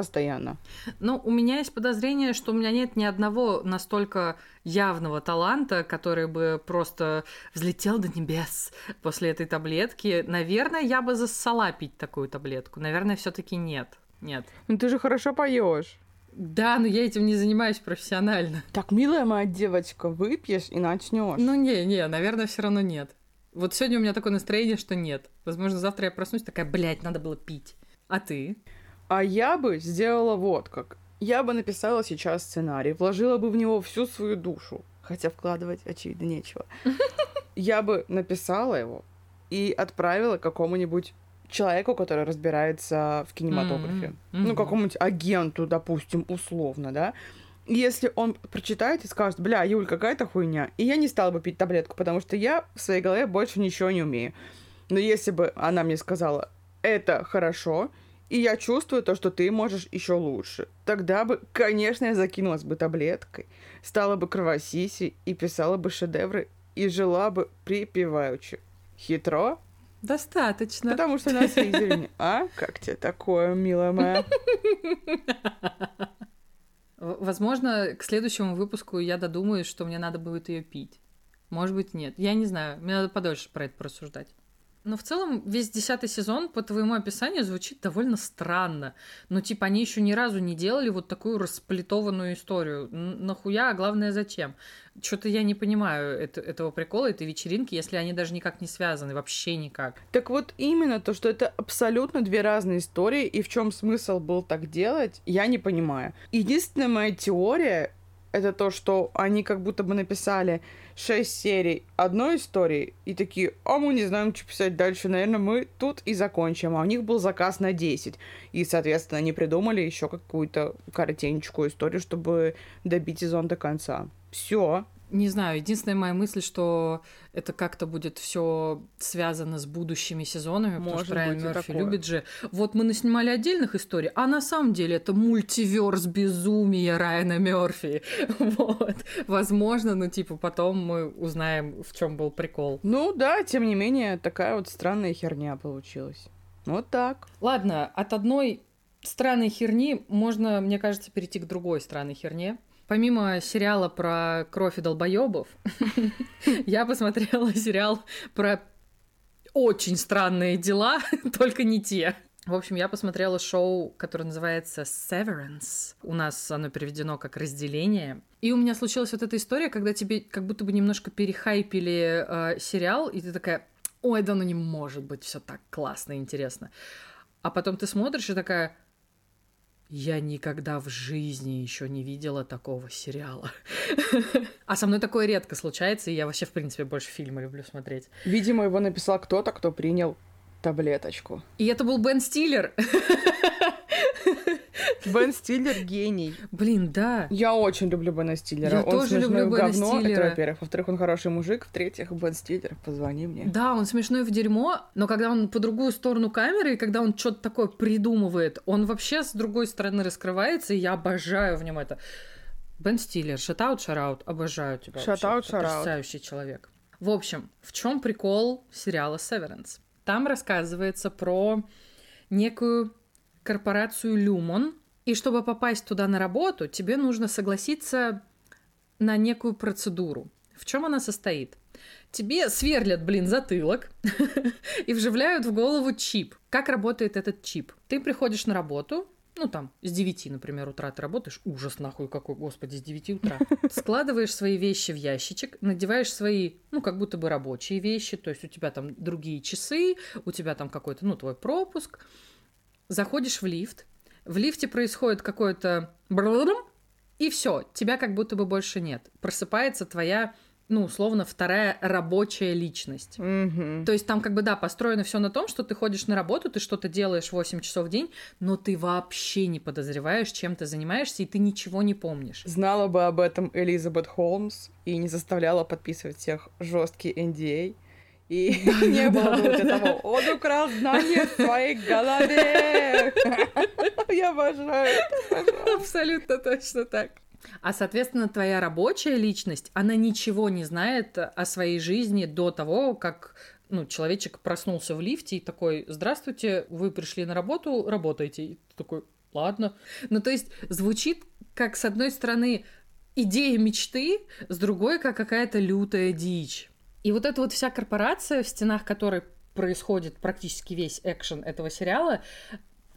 постоянно. Ну, у меня есть подозрение, что у меня нет ни одного настолько явного таланта, который бы просто взлетел до небес после этой таблетки. Наверное, я бы зассала пить такую таблетку. Наверное, все-таки нет. Нет. Ну ты же хорошо поешь. Да, но я этим не занимаюсь профессионально. Так, милая моя девочка, выпьешь и начнешь. Ну не, не, наверное, все равно нет. Вот сегодня у меня такое настроение, что нет. Возможно, завтра я проснусь такая, блядь, надо было пить. А ты? А я бы сделала вот как. Я бы написала сейчас сценарий, вложила бы в него всю свою душу. Хотя вкладывать, очевидно, нечего. Я бы написала его и отправила какому-нибудь человеку, который разбирается в кинематографе. Mm-hmm. Ну, какому-нибудь агенту, допустим, условно, да. Если он прочитает и скажет, бля, Юль, какая-то хуйня, и я не стала бы пить таблетку, потому что я в своей голове больше ничего не умею. Но если бы она мне сказала, это хорошо, и я чувствую то, что ты можешь еще лучше. Тогда бы, конечно, я закинулась бы таблеткой, стала бы кровосиси и писала бы шедевры и жила бы припеваючи. Хитро? Достаточно. Потому что на Слизерине. А? Как тебе такое, милая моя? Возможно, к следующему выпуску я додумаюсь, что мне надо будет ее пить. Может быть, нет. Я не знаю. Мне надо подольше про это просуждать. Но в целом весь десятый сезон по твоему описанию звучит довольно странно. Ну, типа, они еще ни разу не делали вот такую расплетованную историю. Нахуя, а главное, зачем? Что-то я не понимаю это, этого прикола, этой вечеринки, если они даже никак не связаны, вообще никак. Так вот именно то, что это абсолютно две разные истории, и в чем смысл был так делать, я не понимаю. Единственная моя теория это то, что они как будто бы написали шесть серий одной истории и такие, а мы не знаем, что писать дальше, наверное, мы тут и закончим. А у них был заказ на 10. И, соответственно, они придумали еще какую-то коротенькую историю, чтобы добить сезон до конца. Все. Не знаю, единственная моя мысль, что это как-то будет все связано с будущими сезонами, Может потому что Райан Мерфи такое. любит же. Вот мы наснимали отдельных историй, а на самом деле это мультиверс безумия Райана Мерфи. Вот. Возможно, ну типа потом мы узнаем, в чем был прикол. Ну да, тем не менее, такая вот странная херня получилась. Вот так. Ладно, от одной странной херни можно, мне кажется, перейти к другой странной херне. Помимо сериала про кровь и долбоебов, я посмотрела сериал про очень странные дела, только не те. В общем, я посмотрела шоу, которое называется Severance. У нас оно переведено как разделение. И у меня случилась вот эта история, когда тебе как будто бы немножко перехайпили э, сериал, и ты такая, ой, да ну не может быть все так классно и интересно. А потом ты смотришь и такая, я никогда в жизни еще не видела такого сериала. А со мной такое редко случается, и я вообще, в принципе, больше фильмы люблю смотреть. Видимо, его написал кто-то, кто принял таблеточку. И это был Бен Стиллер. Бен Стиллер гений. Блин, да. Я очень люблю Бена Стиллера. Я он тоже люблю Бена говно, Стиллера. это во-первых. Во-вторых, он хороший мужик. В-третьих, Бен Стиллер, позвони мне. Да, он смешной в дерьмо, но когда он по другую сторону камеры, и когда он что-то такое придумывает, он вообще с другой стороны раскрывается, и я обожаю в нем это. Бен Стиллер, шатаут, шараут, обожаю тебя. Shout out. Потрясающий человек. В общем, в чем прикол сериала Severance? Там рассказывается про некую корпорацию Люмон, и чтобы попасть туда на работу, тебе нужно согласиться на некую процедуру. В чем она состоит? Тебе сверлят, блин, затылок и вживляют в голову чип. Как работает этот чип? Ты приходишь на работу, ну там, с 9, например, утра ты работаешь, ужас нахуй какой, господи, с 9 утра. Складываешь свои вещи в ящичек, надеваешь свои, ну, как будто бы рабочие вещи, то есть у тебя там другие часы, у тебя там какой-то, ну, твой пропуск. Заходишь в лифт, в лифте происходит какое-то и все, тебя как будто бы больше нет. Просыпается твоя, ну, условно, вторая рабочая личность. Мгм. То есть там как бы, да, построено все на том, что ты ходишь на работу, ты что-то делаешь 8 часов в день, но ты вообще не подозреваешь, чем ты занимаешься, и ты ничего не помнишь. Знала бы об этом Элизабет Холмс и не заставляла подписывать всех жесткий NDA. И не было бы вот этого «Он украл знания в своей голове!» Я обожаю это. Абсолютно точно так. А, соответственно, твоя рабочая личность, она ничего не знает о своей жизни до того, как ну, человечек проснулся в лифте и такой, здравствуйте, вы пришли на работу, работайте. И ты такой, ладно. Ну, то есть звучит как, с одной стороны, идея мечты, с другой, как какая-то лютая дичь. И вот эта вот вся корпорация, в стенах которой происходит практически весь экшен этого сериала,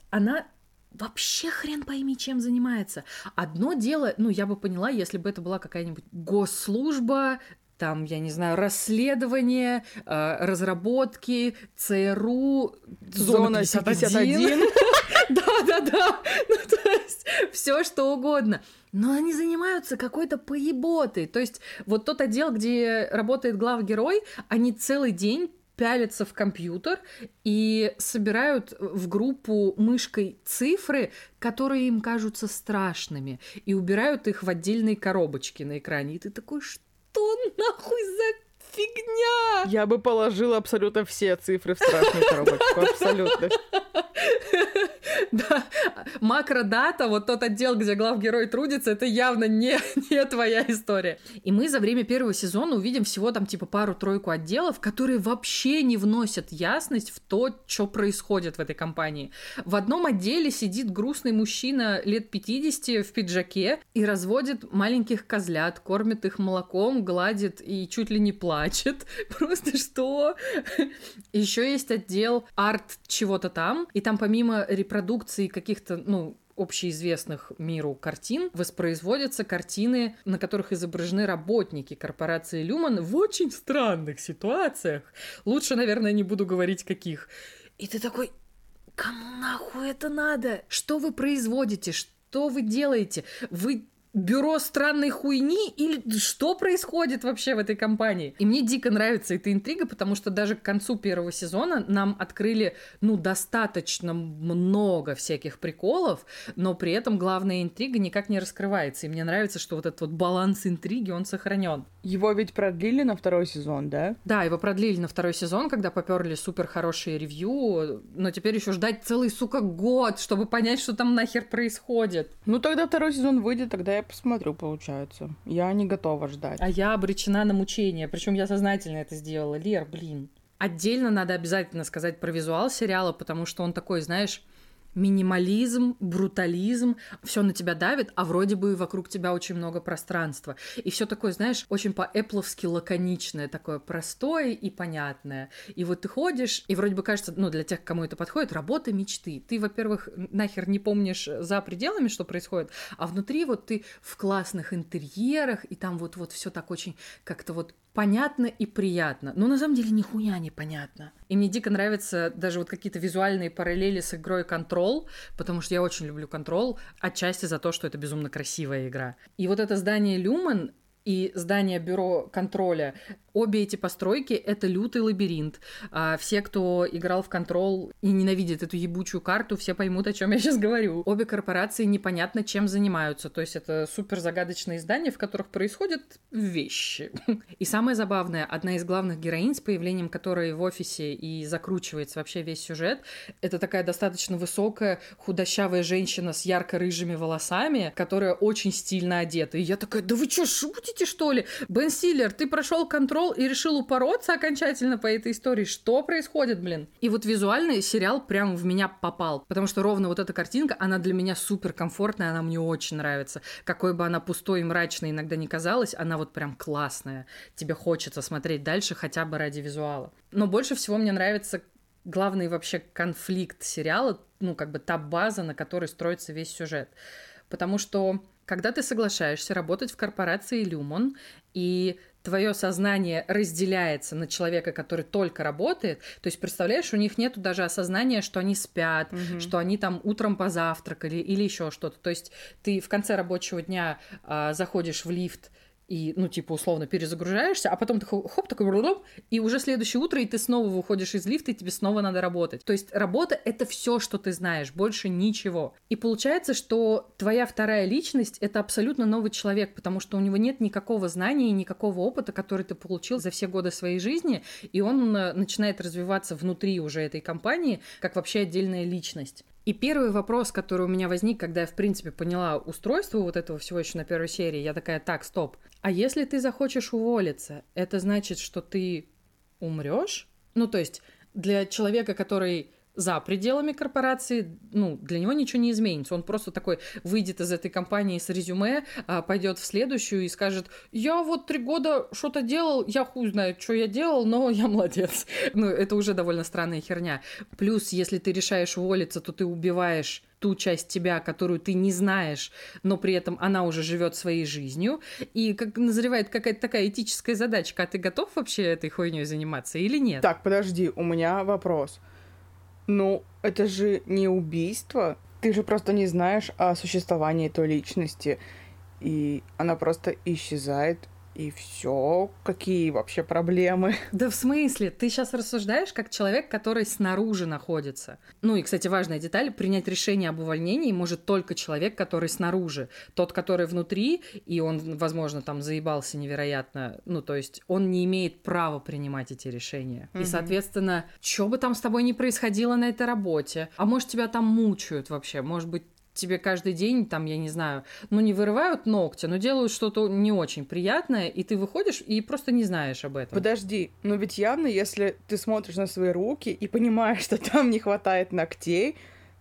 она вообще хрен пойми, чем занимается. Одно дело, ну, я бы поняла, если бы это была какая-нибудь госслужба, там, я не знаю, расследование, э, разработки, ЦРУ, Зона 51. Да-да-да, ну, то есть все что угодно. Но они занимаются какой-то поеботой. То есть вот тот отдел, где работает главгерой, они целый день пялятся в компьютер и собирают в группу мышкой цифры, которые им кажутся страшными, и убирают их в отдельные коробочки на экране. И ты такой, что нахуй за фигня? Я бы положила абсолютно все цифры в страшную коробочку. Абсолютно. Да, макродата, вот тот отдел, где главгерой трудится, это явно не, не твоя история. И мы за время первого сезона увидим всего там типа пару-тройку отделов, которые вообще не вносят ясность в то, что происходит в этой компании. В одном отделе сидит грустный мужчина лет 50 в пиджаке и разводит маленьких козлят, кормит их молоком, гладит и чуть ли не плачет. Просто что? Еще есть отдел арт чего-то там, и там помимо репродукции каких-то, ну, общеизвестных миру картин, воспроизводятся картины, на которых изображены работники корпорации Люман в очень странных ситуациях. Лучше, наверное, не буду говорить, каких. И ты такой, кому нахуй это надо? Что вы производите? Что вы делаете? Вы бюро странной хуйни или что происходит вообще в этой компании? И мне дико нравится эта интрига, потому что даже к концу первого сезона нам открыли, ну, достаточно много всяких приколов, но при этом главная интрига никак не раскрывается. И мне нравится, что вот этот вот баланс интриги, он сохранен. Его ведь продлили на второй сезон, да? Да, его продлили на второй сезон, когда поперли супер хорошие ревью, но теперь еще ждать целый, сука, год, чтобы понять, что там нахер происходит. Ну тогда второй сезон выйдет, тогда я посмотрю, получается. Я не готова ждать. А я обречена на мучение. Причем я сознательно это сделала. Лер, блин. Отдельно надо обязательно сказать про визуал сериала, потому что он такой, знаешь, минимализм, брутализм, все на тебя давит, а вроде бы вокруг тебя очень много пространства. И все такое, знаешь, очень по-эпловски лаконичное, такое простое и понятное. И вот ты ходишь, и вроде бы кажется, ну, для тех, кому это подходит, работа мечты. Ты, во-первых, нахер не помнишь за пределами, что происходит, а внутри вот ты в классных интерьерах, и там вот, вот все так очень как-то вот понятно и приятно. Но на самом деле нихуя не понятно. И мне дико нравятся даже вот какие-то визуальные параллели с игрой Control, потому что я очень люблю Control, отчасти за то, что это безумно красивая игра. И вот это здание Люмен, и здание бюро контроля Обе эти постройки — это лютый лабиринт. А все, кто играл в контрол и ненавидит эту ебучую карту, все поймут, о чем я сейчас говорю. Обе корпорации непонятно чем занимаются. То есть это супер загадочные здания, в которых происходят вещи. И самое забавное, одна из главных героинь, с появлением которой в офисе и закручивается вообще весь сюжет, это такая достаточно высокая, худощавая женщина с ярко-рыжими волосами, которая очень стильно одета. И я такая, да вы что, шутите, что ли? Бен Стиллер, ты прошел контроль пришел и решил упороться окончательно по этой истории. Что происходит, блин? И вот визуальный сериал прям в меня попал, потому что ровно вот эта картинка, она для меня супер комфортная, она мне очень нравится. Какой бы она пустой и мрачной иногда не казалась, она вот прям классная. Тебе хочется смотреть дальше хотя бы ради визуала. Но больше всего мне нравится главный вообще конфликт сериала, ну, как бы та база, на которой строится весь сюжет. Потому что когда ты соглашаешься работать в корпорации Люмон, и твое сознание разделяется на человека, который только работает, то есть, представляешь, у них нету даже осознания, что они спят, угу. что они там утром позавтракали или еще что-то. То есть ты в конце рабочего дня а, заходишь в лифт, и, ну, типа, условно перезагружаешься, а потом ты хоп, такой, и уже следующее утро, и ты снова выходишь из лифта, и тебе снова надо работать. То есть работа — это все, что ты знаешь, больше ничего. И получается, что твоя вторая личность — это абсолютно новый человек, потому что у него нет никакого знания и никакого опыта, который ты получил за все годы своей жизни, и он э, начинает развиваться внутри уже этой компании, как вообще отдельная личность. И первый вопрос, который у меня возник, когда я, в принципе, поняла устройство вот этого всего еще на первой серии, я такая, так, стоп. А если ты захочешь уволиться, это значит, что ты умрешь? Ну, то есть для человека, который за пределами корпорации, ну, для него ничего не изменится. Он просто такой выйдет из этой компании с резюме, а, пойдет в следующую и скажет, я вот три года что-то делал, я хуй знает, что я делал, но я молодец. Ну, это уже довольно странная херня. Плюс, если ты решаешь уволиться, то ты убиваешь ту часть тебя, которую ты не знаешь, но при этом она уже живет своей жизнью, и как назревает какая-то такая этическая задачка, а ты готов вообще этой хуйней заниматься или нет? Так, подожди, у меня вопрос. Ну, это же не убийство. Ты же просто не знаешь о существовании той личности. И она просто исчезает и все, какие вообще проблемы? Да в смысле? Ты сейчас рассуждаешь как человек, который снаружи находится. Ну и, кстати, важная деталь, принять решение об увольнении может только человек, который снаружи. Тот, который внутри, и он, возможно, там заебался невероятно, ну то есть он не имеет права принимать эти решения. Угу. И, соответственно, что бы там с тобой ни происходило на этой работе, а может тебя там мучают вообще, может быть, тебе каждый день, там, я не знаю, ну, не вырывают ногти, но делают что-то не очень приятное, и ты выходишь и просто не знаешь об этом. Подожди, но ведь явно, если ты смотришь на свои руки и понимаешь, что там не хватает ногтей,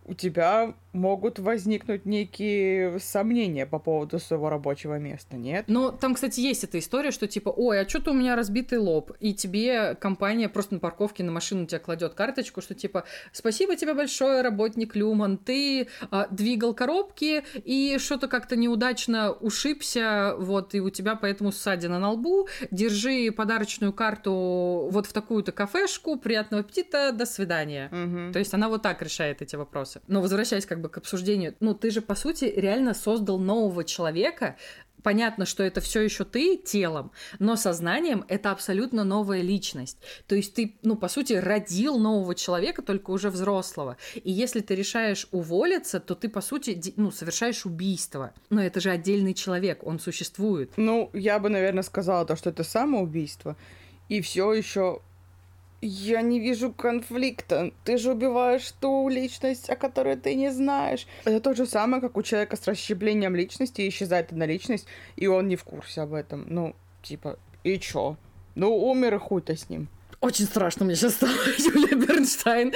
у тебя могут возникнуть некие сомнения по поводу своего рабочего места, нет? Но там, кстати, есть эта история, что типа, ой, а что-то у меня разбитый лоб, и тебе компания просто на парковке на машину тебе кладет карточку, что типа, спасибо тебе большое, работник Люман, ты а, двигал коробки и что-то как-то неудачно ушибся, вот, и у тебя поэтому ссадина на лбу, держи подарочную карту вот в такую-то кафешку, приятного аппетита, до свидания. Угу. То есть она вот так решает эти вопросы. Но возвращаясь как бы к обсуждению. Ну, ты же, по сути, реально создал нового человека, понятно, что это все еще ты телом, но сознанием это абсолютно новая личность. То есть ты, ну, по сути, родил нового человека, только уже взрослого. И если ты решаешь уволиться, то ты, по сути, ну, совершаешь убийство. Но это же отдельный человек, он существует. Ну, я бы, наверное, сказала то, что это самоубийство. И все еще я не вижу конфликта. Ты же убиваешь ту личность, о которой ты не знаешь. Это то же самое, как у человека с расщеплением личности, исчезает одна личность, и он не в курсе об этом. Ну, типа, и чё? Ну, умер и хуй-то с ним. Очень страшно мне сейчас стало, Юлия Бернштайн.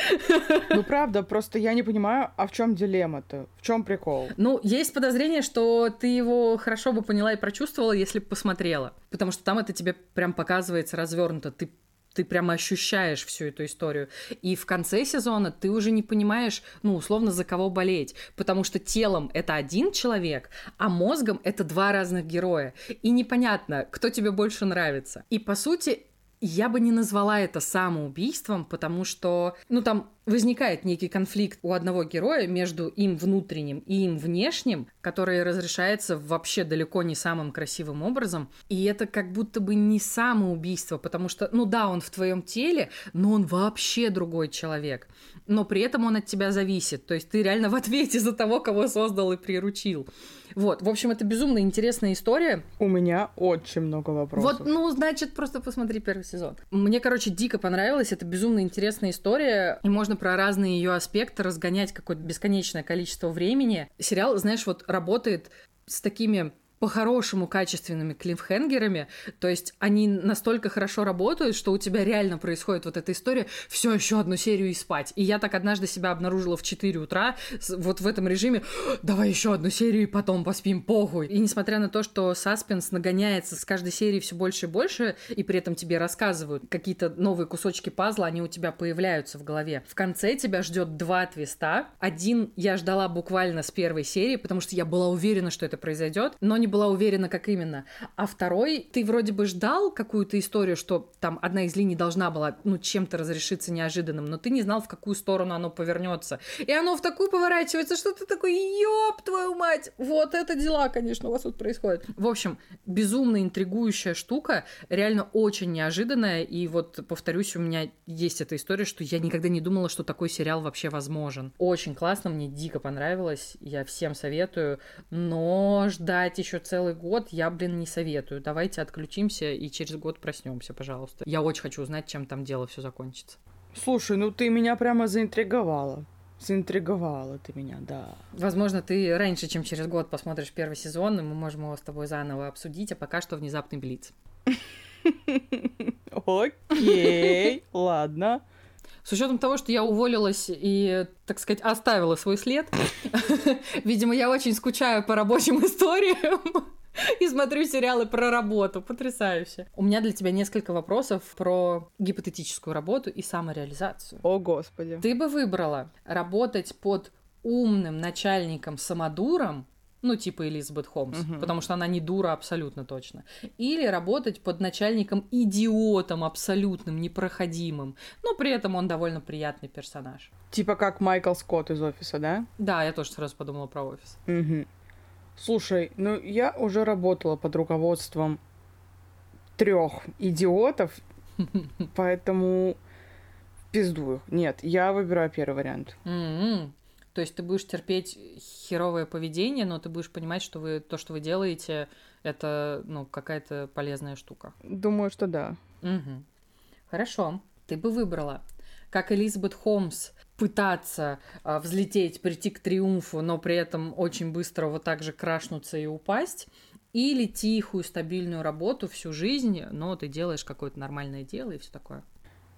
Ну, правда, просто я не понимаю, а в чем дилемма-то? В чем прикол? Ну, есть подозрение, что ты его хорошо бы поняла и прочувствовала, если бы посмотрела. Потому что там это тебе прям показывается развернуто. Ты ты прямо ощущаешь всю эту историю. И в конце сезона ты уже не понимаешь, ну, условно, за кого болеть. Потому что телом это один человек, а мозгом это два разных героя. И непонятно, кто тебе больше нравится. И, по сути, я бы не назвала это самоубийством, потому что, ну, там возникает некий конфликт у одного героя между им внутренним и им внешним, который разрешается вообще далеко не самым красивым образом. И это как будто бы не самоубийство, потому что, ну да, он в твоем теле, но он вообще другой человек. Но при этом он от тебя зависит. То есть ты реально в ответе за того, кого создал и приручил. Вот, в общем, это безумно интересная история. У меня очень много вопросов. Вот, ну, значит, просто посмотри первый сезон. Мне, короче, дико понравилось. Это безумно интересная история. И можно про разные ее аспекты разгонять какое-то бесконечное количество времени. Сериал, знаешь, вот работает с такими по-хорошему качественными клиффхенгерами, то есть они настолько хорошо работают, что у тебя реально происходит вот эта история, все, еще одну серию и спать. И я так однажды себя обнаружила в 4 утра, вот в этом режиме, давай еще одну серию и потом поспим, похуй. И несмотря на то, что саспенс нагоняется с каждой серии все больше и больше, и при этом тебе рассказывают какие-то новые кусочки пазла, они у тебя появляются в голове. В конце тебя ждет два твиста. Один я ждала буквально с первой серии, потому что я была уверена, что это произойдет, но не не была уверена, как именно. А второй, ты вроде бы ждал какую-то историю, что там одна из линий должна была, ну, чем-то разрешиться неожиданным, но ты не знал, в какую сторону оно повернется. И оно в такую поворачивается, что ты такой, ёб твою мать! Вот это дела, конечно, у вас тут происходит. В общем, безумно интригующая штука, реально очень неожиданная, и вот, повторюсь, у меня есть эта история, что я никогда не думала, что такой сериал вообще возможен. Очень классно, мне дико понравилось, я всем советую, но ждать еще еще целый год, я, блин, не советую. Давайте отключимся и через год проснемся, пожалуйста. Я очень хочу узнать, чем там дело все закончится. Слушай, ну ты меня прямо заинтриговала. Заинтриговала ты меня, да. Возможно, ты раньше, чем через год посмотришь первый сезон, и мы можем его с тобой заново обсудить, а пока что внезапный блиц. Окей, ладно. С учетом того, что я уволилась и, так сказать, оставила свой след, видимо, я очень скучаю по рабочим историям. И смотрю сериалы про работу. Потрясающе. У меня для тебя несколько вопросов про гипотетическую работу и самореализацию. О, Господи. Ты бы выбрала работать под умным начальником-самодуром ну, типа Элизабет Холмс, угу. потому что она не дура абсолютно точно. Или работать под начальником идиотом абсолютным, непроходимым, но при этом он довольно приятный персонаж. Типа как Майкл Скотт из офиса, да? Да, я тоже сразу подумала про офис. Угу. Слушай, ну я уже работала под руководством трех идиотов, поэтому пиздую. Нет, я выбираю первый вариант. То есть ты будешь терпеть херовое поведение, но ты будешь понимать, что вы то, что вы делаете, это ну какая-то полезная штука. Думаю, что да. Угу. Хорошо. Ты бы выбрала, как Элизабет Холмс, пытаться а, взлететь, прийти к триумфу, но при этом очень быстро вот так же крашнуться и упасть, или тихую, стабильную работу всю жизнь, но ты делаешь какое-то нормальное дело и все такое.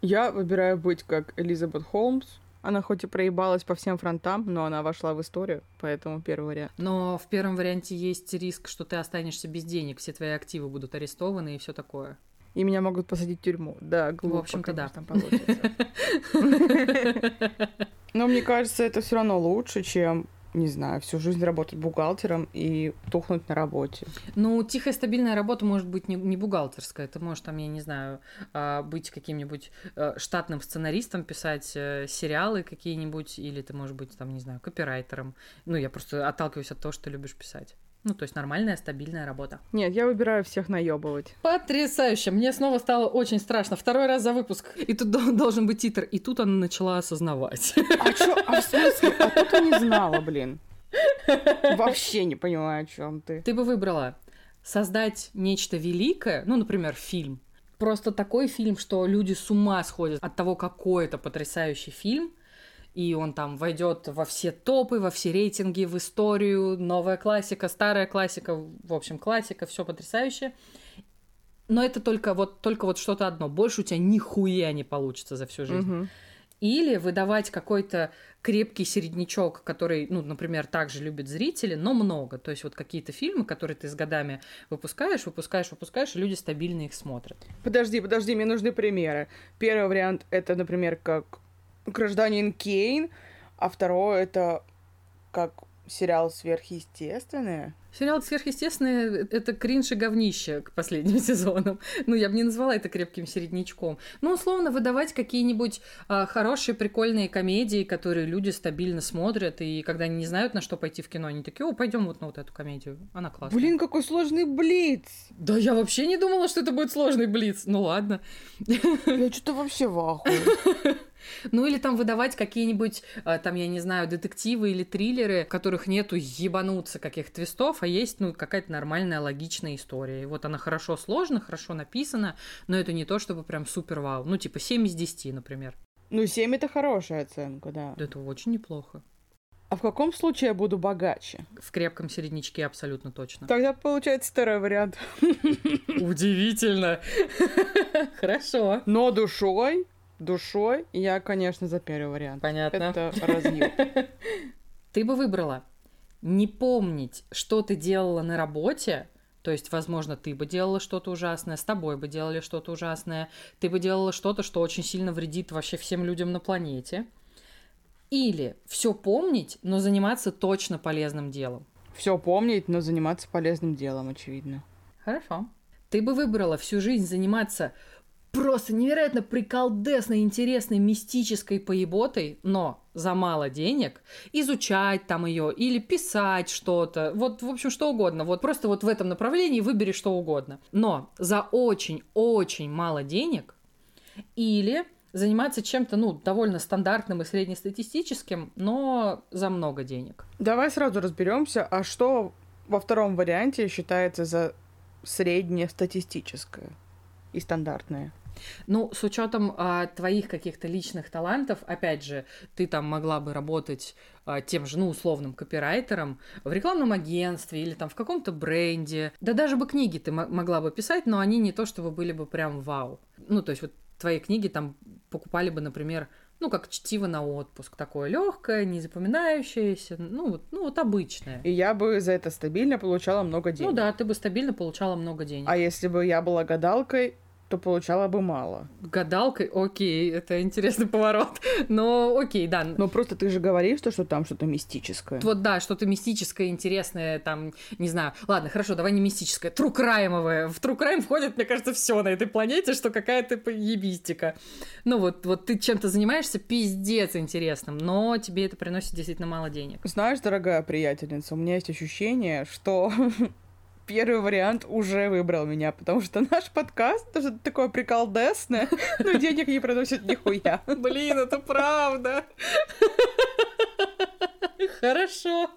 Я выбираю быть как Элизабет Холмс, она хоть и проебалась по всем фронтам, но она вошла в историю, поэтому первый вариант. Но в первом варианте есть риск, что ты останешься без денег, все твои активы будут арестованы и все такое. И меня могут посадить в тюрьму. Да, глупо, В общем-то, да. Но мне кажется, это все равно лучше, чем не знаю, всю жизнь работать бухгалтером и тухнуть на работе. Ну, тихая, стабильная работа может быть не, не бухгалтерская. Это может, там, я не знаю, а, быть каким-нибудь э, штатным сценаристом, писать э, сериалы какие-нибудь, или ты можешь быть, там, не знаю, копирайтером. Ну, я просто отталкиваюсь от того, что любишь писать. Ну, то есть нормальная, стабильная работа. Нет, я выбираю всех наебывать. Потрясающе! Мне снова стало очень страшно. Второй раз за выпуск. И тут должен быть титр. И тут она начала осознавать. А чё? А в смысле? А тут я не знала, блин. Вообще не понимаю, о чем ты. Ты бы выбрала создать нечто великое, ну, например, фильм. Просто такой фильм, что люди с ума сходят от того, какой это потрясающий фильм, и он там войдет во все топы, во все рейтинги, в историю, новая классика, старая классика, в общем, классика, все потрясающе. Но это только вот, только вот что-то одно. Больше у тебя нихуя не получится за всю жизнь. Мгм. Или выдавать какой-то крепкий середнячок, который, ну, например, также любят зрители, но много. То есть вот какие-то фильмы, которые ты с годами выпускаешь, выпускаешь, выпускаешь, и люди стабильно их смотрят. Подожди, подожди, мне нужны примеры. Первый вариант это, например, как гражданин Кейн, а второй это как сериал сверхъестественное. Сериал «Сверхъестественное» — это кринж и говнище к последним сезонам. Ну, я бы не назвала это крепким середнячком. Ну, условно, выдавать какие-нибудь а, хорошие, прикольные комедии, которые люди стабильно смотрят, и когда они не знают, на что пойти в кино, они такие, о, пойдем вот на вот эту комедию, она классная. Блин, какой сложный блиц! Да я вообще не думала, что это будет сложный блиц. Ну, ладно. Я что-то вообще в ахуе. Ну или там выдавать какие-нибудь, а, там, я не знаю, детективы или триллеры, в которых нету ебануться каких твистов, а есть, ну, какая-то нормальная, логичная история. И вот она хорошо сложена, хорошо написана, но это не то, чтобы прям супер вау. Ну, типа 7 из 10, например. Ну, 7 это хорошая оценка, да. Это очень неплохо. А в каком случае я буду богаче? В крепком середнячке абсолютно точно. Тогда получается второй вариант. Удивительно. Хорошо. Но душой, душой я, конечно, за первый вариант. Понятно. Это разъем. Ты бы выбрала не помнить, что ты делала на работе, то есть, возможно, ты бы делала что-то ужасное, с тобой бы делали что-то ужасное, ты бы делала что-то, что очень сильно вредит вообще всем людям на планете. Или все помнить, но заниматься точно полезным делом. Все помнить, но заниматься полезным делом, очевидно. Хорошо. Ты бы выбрала всю жизнь заниматься просто невероятно приколдесной, интересной, мистической поеботой, но за мало денег, изучать там ее или писать что-то, вот, в общем, что угодно. Вот просто вот в этом направлении выбери что угодно. Но за очень-очень мало денег или заниматься чем-то, ну, довольно стандартным и среднестатистическим, но за много денег. Давай сразу разберемся, а что во втором варианте считается за среднестатистическое и стандартное? Ну, с учетом а, твоих каких-то личных талантов, опять же, ты там могла бы работать а, тем же, ну, условным копирайтером в рекламном агентстве или там в каком-то бренде. Да даже бы книги ты мо- могла бы писать, но они не то чтобы были бы прям вау. Ну, то есть вот твои книги там покупали бы, например, ну, как чтиво на отпуск, такое легкое, не запоминающееся, ну, вот, ну, вот обычное. И я бы за это стабильно получала много денег. Ну да, ты бы стабильно получала много денег. А если бы я была гадалкой, то получала бы мало. Гадалкой, окей, это интересный поворот. Но окей, да. Но просто ты же говоришь, что, что там что-то мистическое. Вот да, что-то мистическое, интересное, там, не знаю. Ладно, хорошо, давай не мистическое, true crime овое. В true crime входит, мне кажется, все на этой планете, что какая-то ебистика. Ну вот, вот ты чем-то занимаешься пиздец интересным, но тебе это приносит действительно мало денег. Знаешь, дорогая приятельница, у меня есть ощущение, что первый вариант уже выбрал меня, потому что наш подкаст это такое приколдесное, но денег не приносит нихуя. Блин, это правда. Хорошо.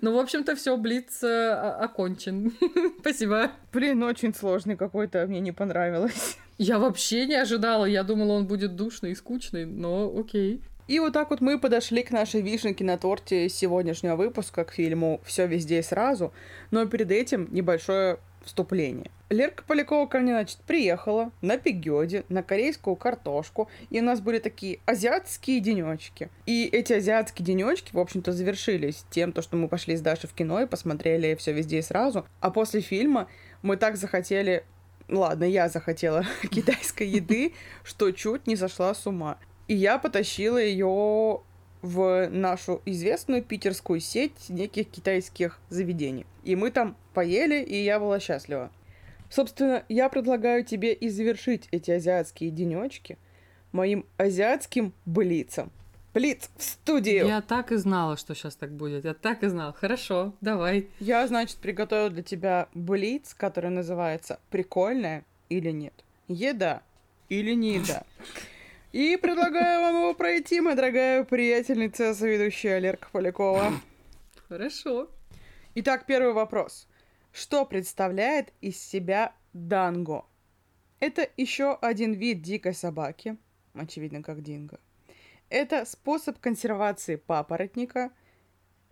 Ну, в общем-то, все, Блиц э, окончен. Спасибо. Блин, очень сложный какой-то, мне не понравилось. Я вообще не ожидала. Я думала, он будет душный и скучный, но окей. И вот так вот мы подошли к нашей вишенке на торте сегодняшнего выпуска, к фильму «Все везде и сразу». Но перед этим небольшое вступление. Лерка Полякова ко мне, значит, приехала на пигёде, на корейскую картошку, и у нас были такие азиатские денечки. И эти азиатские денечки, в общем-то, завершились тем, то, что мы пошли с Дашей в кино и посмотрели все везде и сразу. А после фильма мы так захотели Ладно, я захотела китайской еды, что чуть не сошла с ума. И я потащила ее в нашу известную питерскую сеть неких китайских заведений. И мы там поели, и я была счастлива. Собственно, я предлагаю тебе и завершить эти азиатские денечки моим азиатским блицом. Блиц в студию! Я так и знала, что сейчас так будет. Я так и знала. Хорошо, давай. Я, значит, приготовила для тебя блиц, который называется «Прикольная или нет?» Еда или не еда? И предлагаю вам его пройти, моя дорогая приятельница, соведущая Лерка Полякова. Хорошо. Итак, первый вопрос. Что представляет из себя данго? Это еще один вид дикой собаки, очевидно, как динго. Это способ консервации папоротника.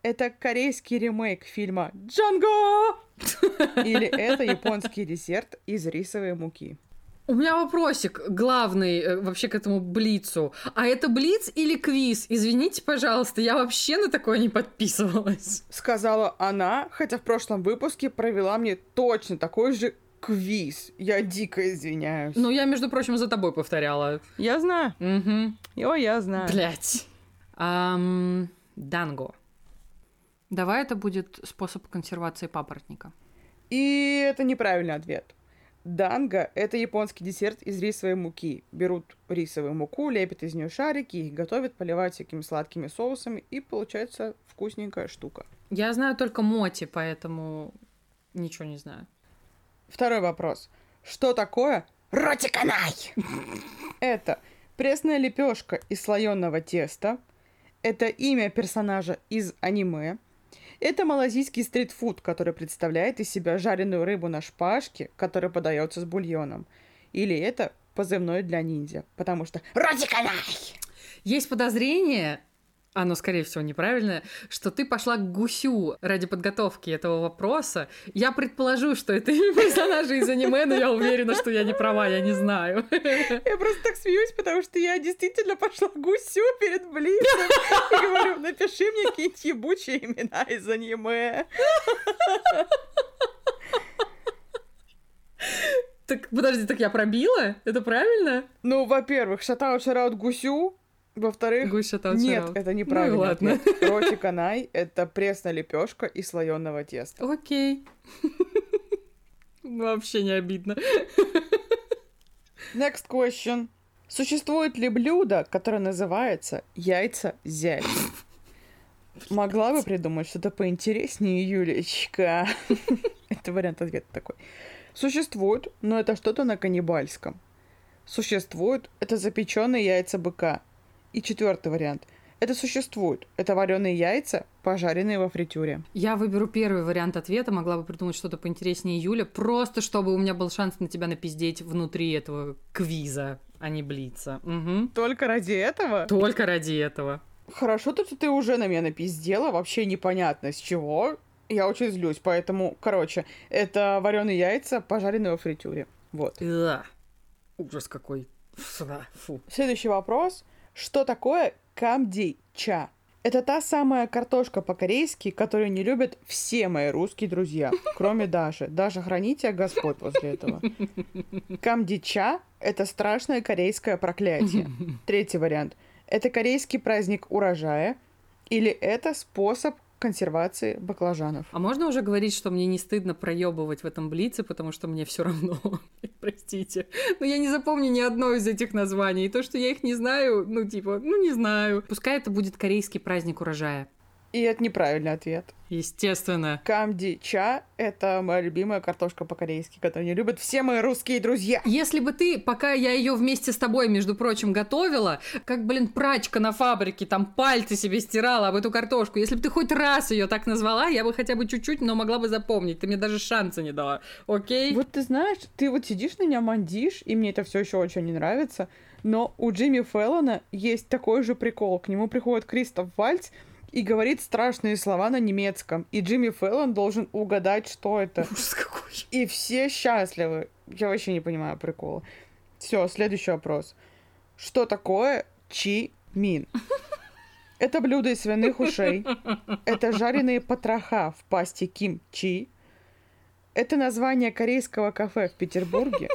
Это корейский ремейк фильма «Джанго!» Или это японский десерт из рисовой муки? У меня вопросик главный э, вообще к этому блицу. А это блиц или квиз? Извините, пожалуйста, я вообще на такое не подписывалась. Сказала она, хотя в прошлом выпуске провела мне точно такой же квиз. Я дико извиняюсь. Ну, я, между прочим, за тобой повторяла. Я знаю. Угу. О, я знаю. Блять. Данго. Давай это будет способ консервации папоротника. И это неправильный ответ. Данго – это японский десерт из рисовой муки. Берут рисовую муку, лепят из нее шарики, их готовят, поливают всякими сладкими соусами, и получается вкусненькая штука. Я знаю только моти, поэтому ничего не знаю. Второй вопрос. Что такое ротиканай? Это пресная лепешка из слоеного теста. Это имя персонажа из аниме. Это малазийский стритфуд, который представляет из себя жареную рыбу на шпажке, которая подается с бульоном. Или это позывной для ниндзя, потому что «Родиканай!» Есть подозрение, оно, скорее всего, неправильное, что ты пошла к гусю ради подготовки этого вопроса. Я предположу, что это имя персонажа из аниме, но я уверена, что я не права, я не знаю. Я просто так смеюсь, потому что я действительно пошла к гусю перед близким и говорю, напиши мне какие-нибудь ебучие имена из аниме. Так, подожди, так я пробила? Это правильно? Ну, во-первых, шатаут шараут гусю, во-вторых, Гусь шатаут нет, это неправильно. Ну ладно. Роти канай — это пресная лепешка из слоеного теста. Окей. Вообще не обидно. Next question. Существует ли блюдо, которое называется яйца зять? Могла бы придумать что-то поинтереснее, Юлечка. Это вариант ответа такой. Существует, но это что-то на каннибальском. Существует, это запеченные яйца быка. И четвертый вариант. Это существует. Это вареные яйца, пожаренные во фритюре. Я выберу первый вариант ответа, могла бы придумать что-то поинтереснее Юля, просто чтобы у меня был шанс на тебя напиздеть внутри этого квиза, а не блица. Мгм. Только ради этого? Только ради этого. Хорошо, то, ты уже на меня напиздела, вообще непонятно с чего. Я очень злюсь, поэтому, короче, это вареные яйца, пожаренные во фритюре. Вот. Ла. Ужас какой. Фу. Следующий вопрос. Что такое камди-ча? Это та самая картошка по-корейски, которую не любят все мои русские друзья, кроме Даши. Даша, храни тебя Господь после этого. Камди-ча – это страшное корейское проклятие. Третий вариант. Это корейский праздник урожая или это способ консервации баклажанов. А можно уже говорить, что мне не стыдно проебывать в этом блице, потому что мне все равно. Простите. Но я не запомню ни одно из этих названий. И то, что я их не знаю, ну, типа, ну, не знаю. Пускай это будет корейский праздник урожая. И это неправильный ответ. Естественно. Камди-ча – это моя любимая картошка по-корейски, которую не любят все мои русские друзья. Если бы ты, пока я ее вместе с тобой, между прочим, готовила, как, блин, прачка на фабрике, там пальцы себе стирала об эту картошку, если бы ты хоть раз ее так назвала, я бы хотя бы чуть-чуть, но могла бы запомнить. Ты мне даже шанса не дала. Окей? Вот ты знаешь, ты вот сидишь на меня мандишь, и мне это все еще очень не нравится, но у Джимми Феллона есть такой же прикол. К нему приходит Кристоф Вальц и говорит страшные слова на немецком. И Джимми Феллон должен угадать, что это. Ужас какой. И все счастливы. Я вообще не понимаю прикола. Все, следующий вопрос. Что такое чи мин? Это блюдо из свиных ушей. Это жареные потроха в пасте ким-чи. Это название корейского кафе в Петербурге.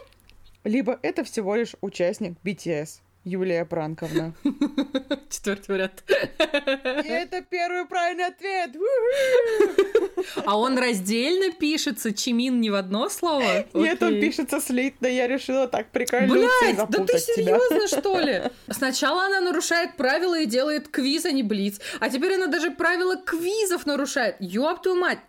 Либо это всего лишь участник BTS. Юлия Пранковна. Четвертый вариант. И это первый правильный ответ. А он раздельно пишется, чимин не в одно слово? Нет, он пишется слитно. Я решила так прикольнуться и Блять, да ты серьезно, что ли? Сначала она нарушает правила и делает квиз, а не блиц. А теперь она даже правила квизов нарушает. Ёб твою мать.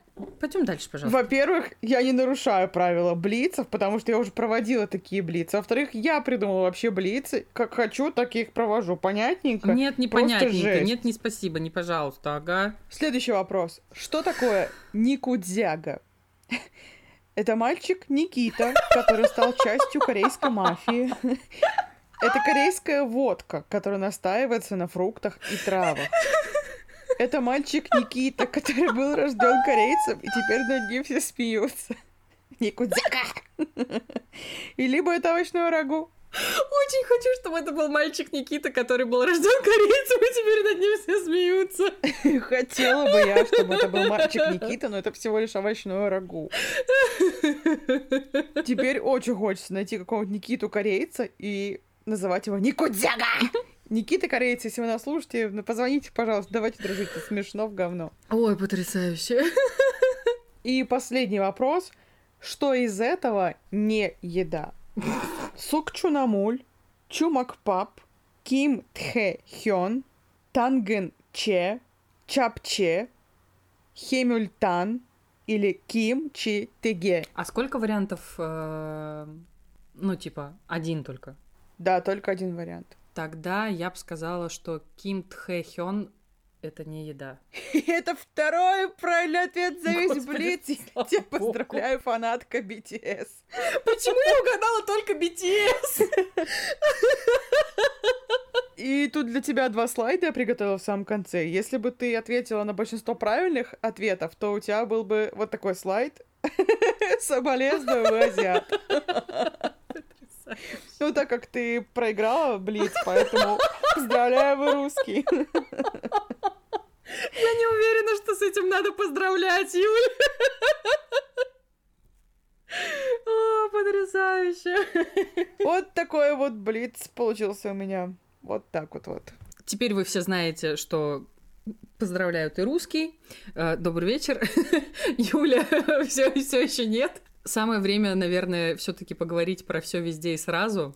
Пойдем дальше, пожалуйста. Во-первых, я не нарушаю правила блицев, потому что я уже проводила такие блицы. Во-вторых, я придумала вообще блицы. Как хочу, так и их провожу. Понятненько? Нет, Просто непонятненько. жесть. Нет, не спасибо, не пожалуйста, ага. Следующий вопрос. Что такое Никудзяга? Это мальчик Никита, который стал частью корейской мафии. Это корейская водка, которая настаивается на фруктах и травах. Это мальчик Никита, который был рожден корейцем, и теперь над ним все смеются. Никудзяка! И либо это овощное рагу. Очень хочу, чтобы это был мальчик Никита, который был рожден корейцем, и теперь над ним все смеются. Хотела бы я, чтобы это был мальчик Никита, но это всего лишь овощное рагу. Теперь очень хочется найти какого-нибудь Никиту корейца и называть его Никудзяга. Никита Корейц, если вы нас слушаете, ну, позвоните, пожалуйста, давайте дружить, это смешно в говно. Ой, потрясающе. И последний вопрос. Что из этого не еда? Сукчунамуль, Чумакпап, Ким Тхе Хён, Танген Че, Чапче, Хемюльтан или Ким Чи Теге. А сколько вариантов? э, Ну, типа, один только. Да, только один вариант. Тогда я бы сказала, что Ким Тхэ Хён это не еда. Это второй правильный ответ за весь блиц. Тебя поздравляю, фанатка BTS. Почему я угадала только BTS? И тут для тебя два слайда я приготовила в самом конце. Если бы ты ответила на большинство правильных ответов, то у тебя был бы вот такой слайд. Соболезную, азиат. Ну, так как ты проиграла Блиц, поэтому поздравляю, вы русский. Я не уверена, что с этим надо поздравлять, Юль. О, потрясающе. Вот такой вот Блиц получился у меня. Вот так вот вот. Теперь вы все знаете, что поздравляют и русский. Э, Добрый вечер. Юля все, все еще нет. Самое время, наверное, все-таки поговорить про все везде и сразу.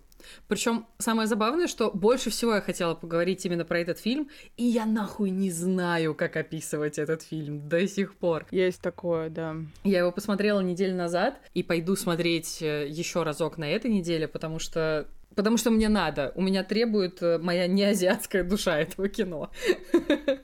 Причем самое забавное, что больше всего я хотела поговорить именно про этот фильм, и я нахуй не знаю, как описывать этот фильм до сих пор. Есть такое, да. Я его посмотрела неделю назад и пойду смотреть еще разок на этой неделе, потому что потому что мне надо. У меня требует э, моя неазиатская душа этого кино.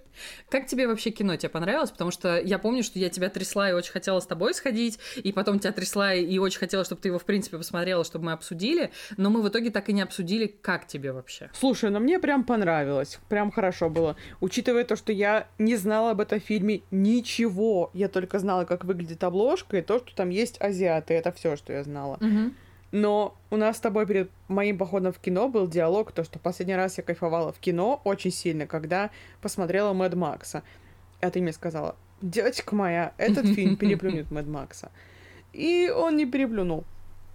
Как тебе вообще кино? Тебе понравилось? Потому что я помню, что я тебя трясла и очень хотела с тобой сходить, и потом тебя трясла и очень хотела, чтобы ты его, в принципе, посмотрела, чтобы мы обсудили, но мы в итоге так и не обсудили, как тебе вообще. Слушай, ну мне прям понравилось. Прям хорошо было. Учитывая то, что я не знала об этом фильме ничего. Я только знала, как выглядит обложка, и то, что там есть азиаты. Это все, что я знала. Но у нас с тобой перед моим походом в кино был диалог, то, что последний раз я кайфовала в кино очень сильно, когда посмотрела Мэд Макса. А ты мне сказала, девочка моя, этот фильм переплюнет Мэд Макса. И он не переплюнул.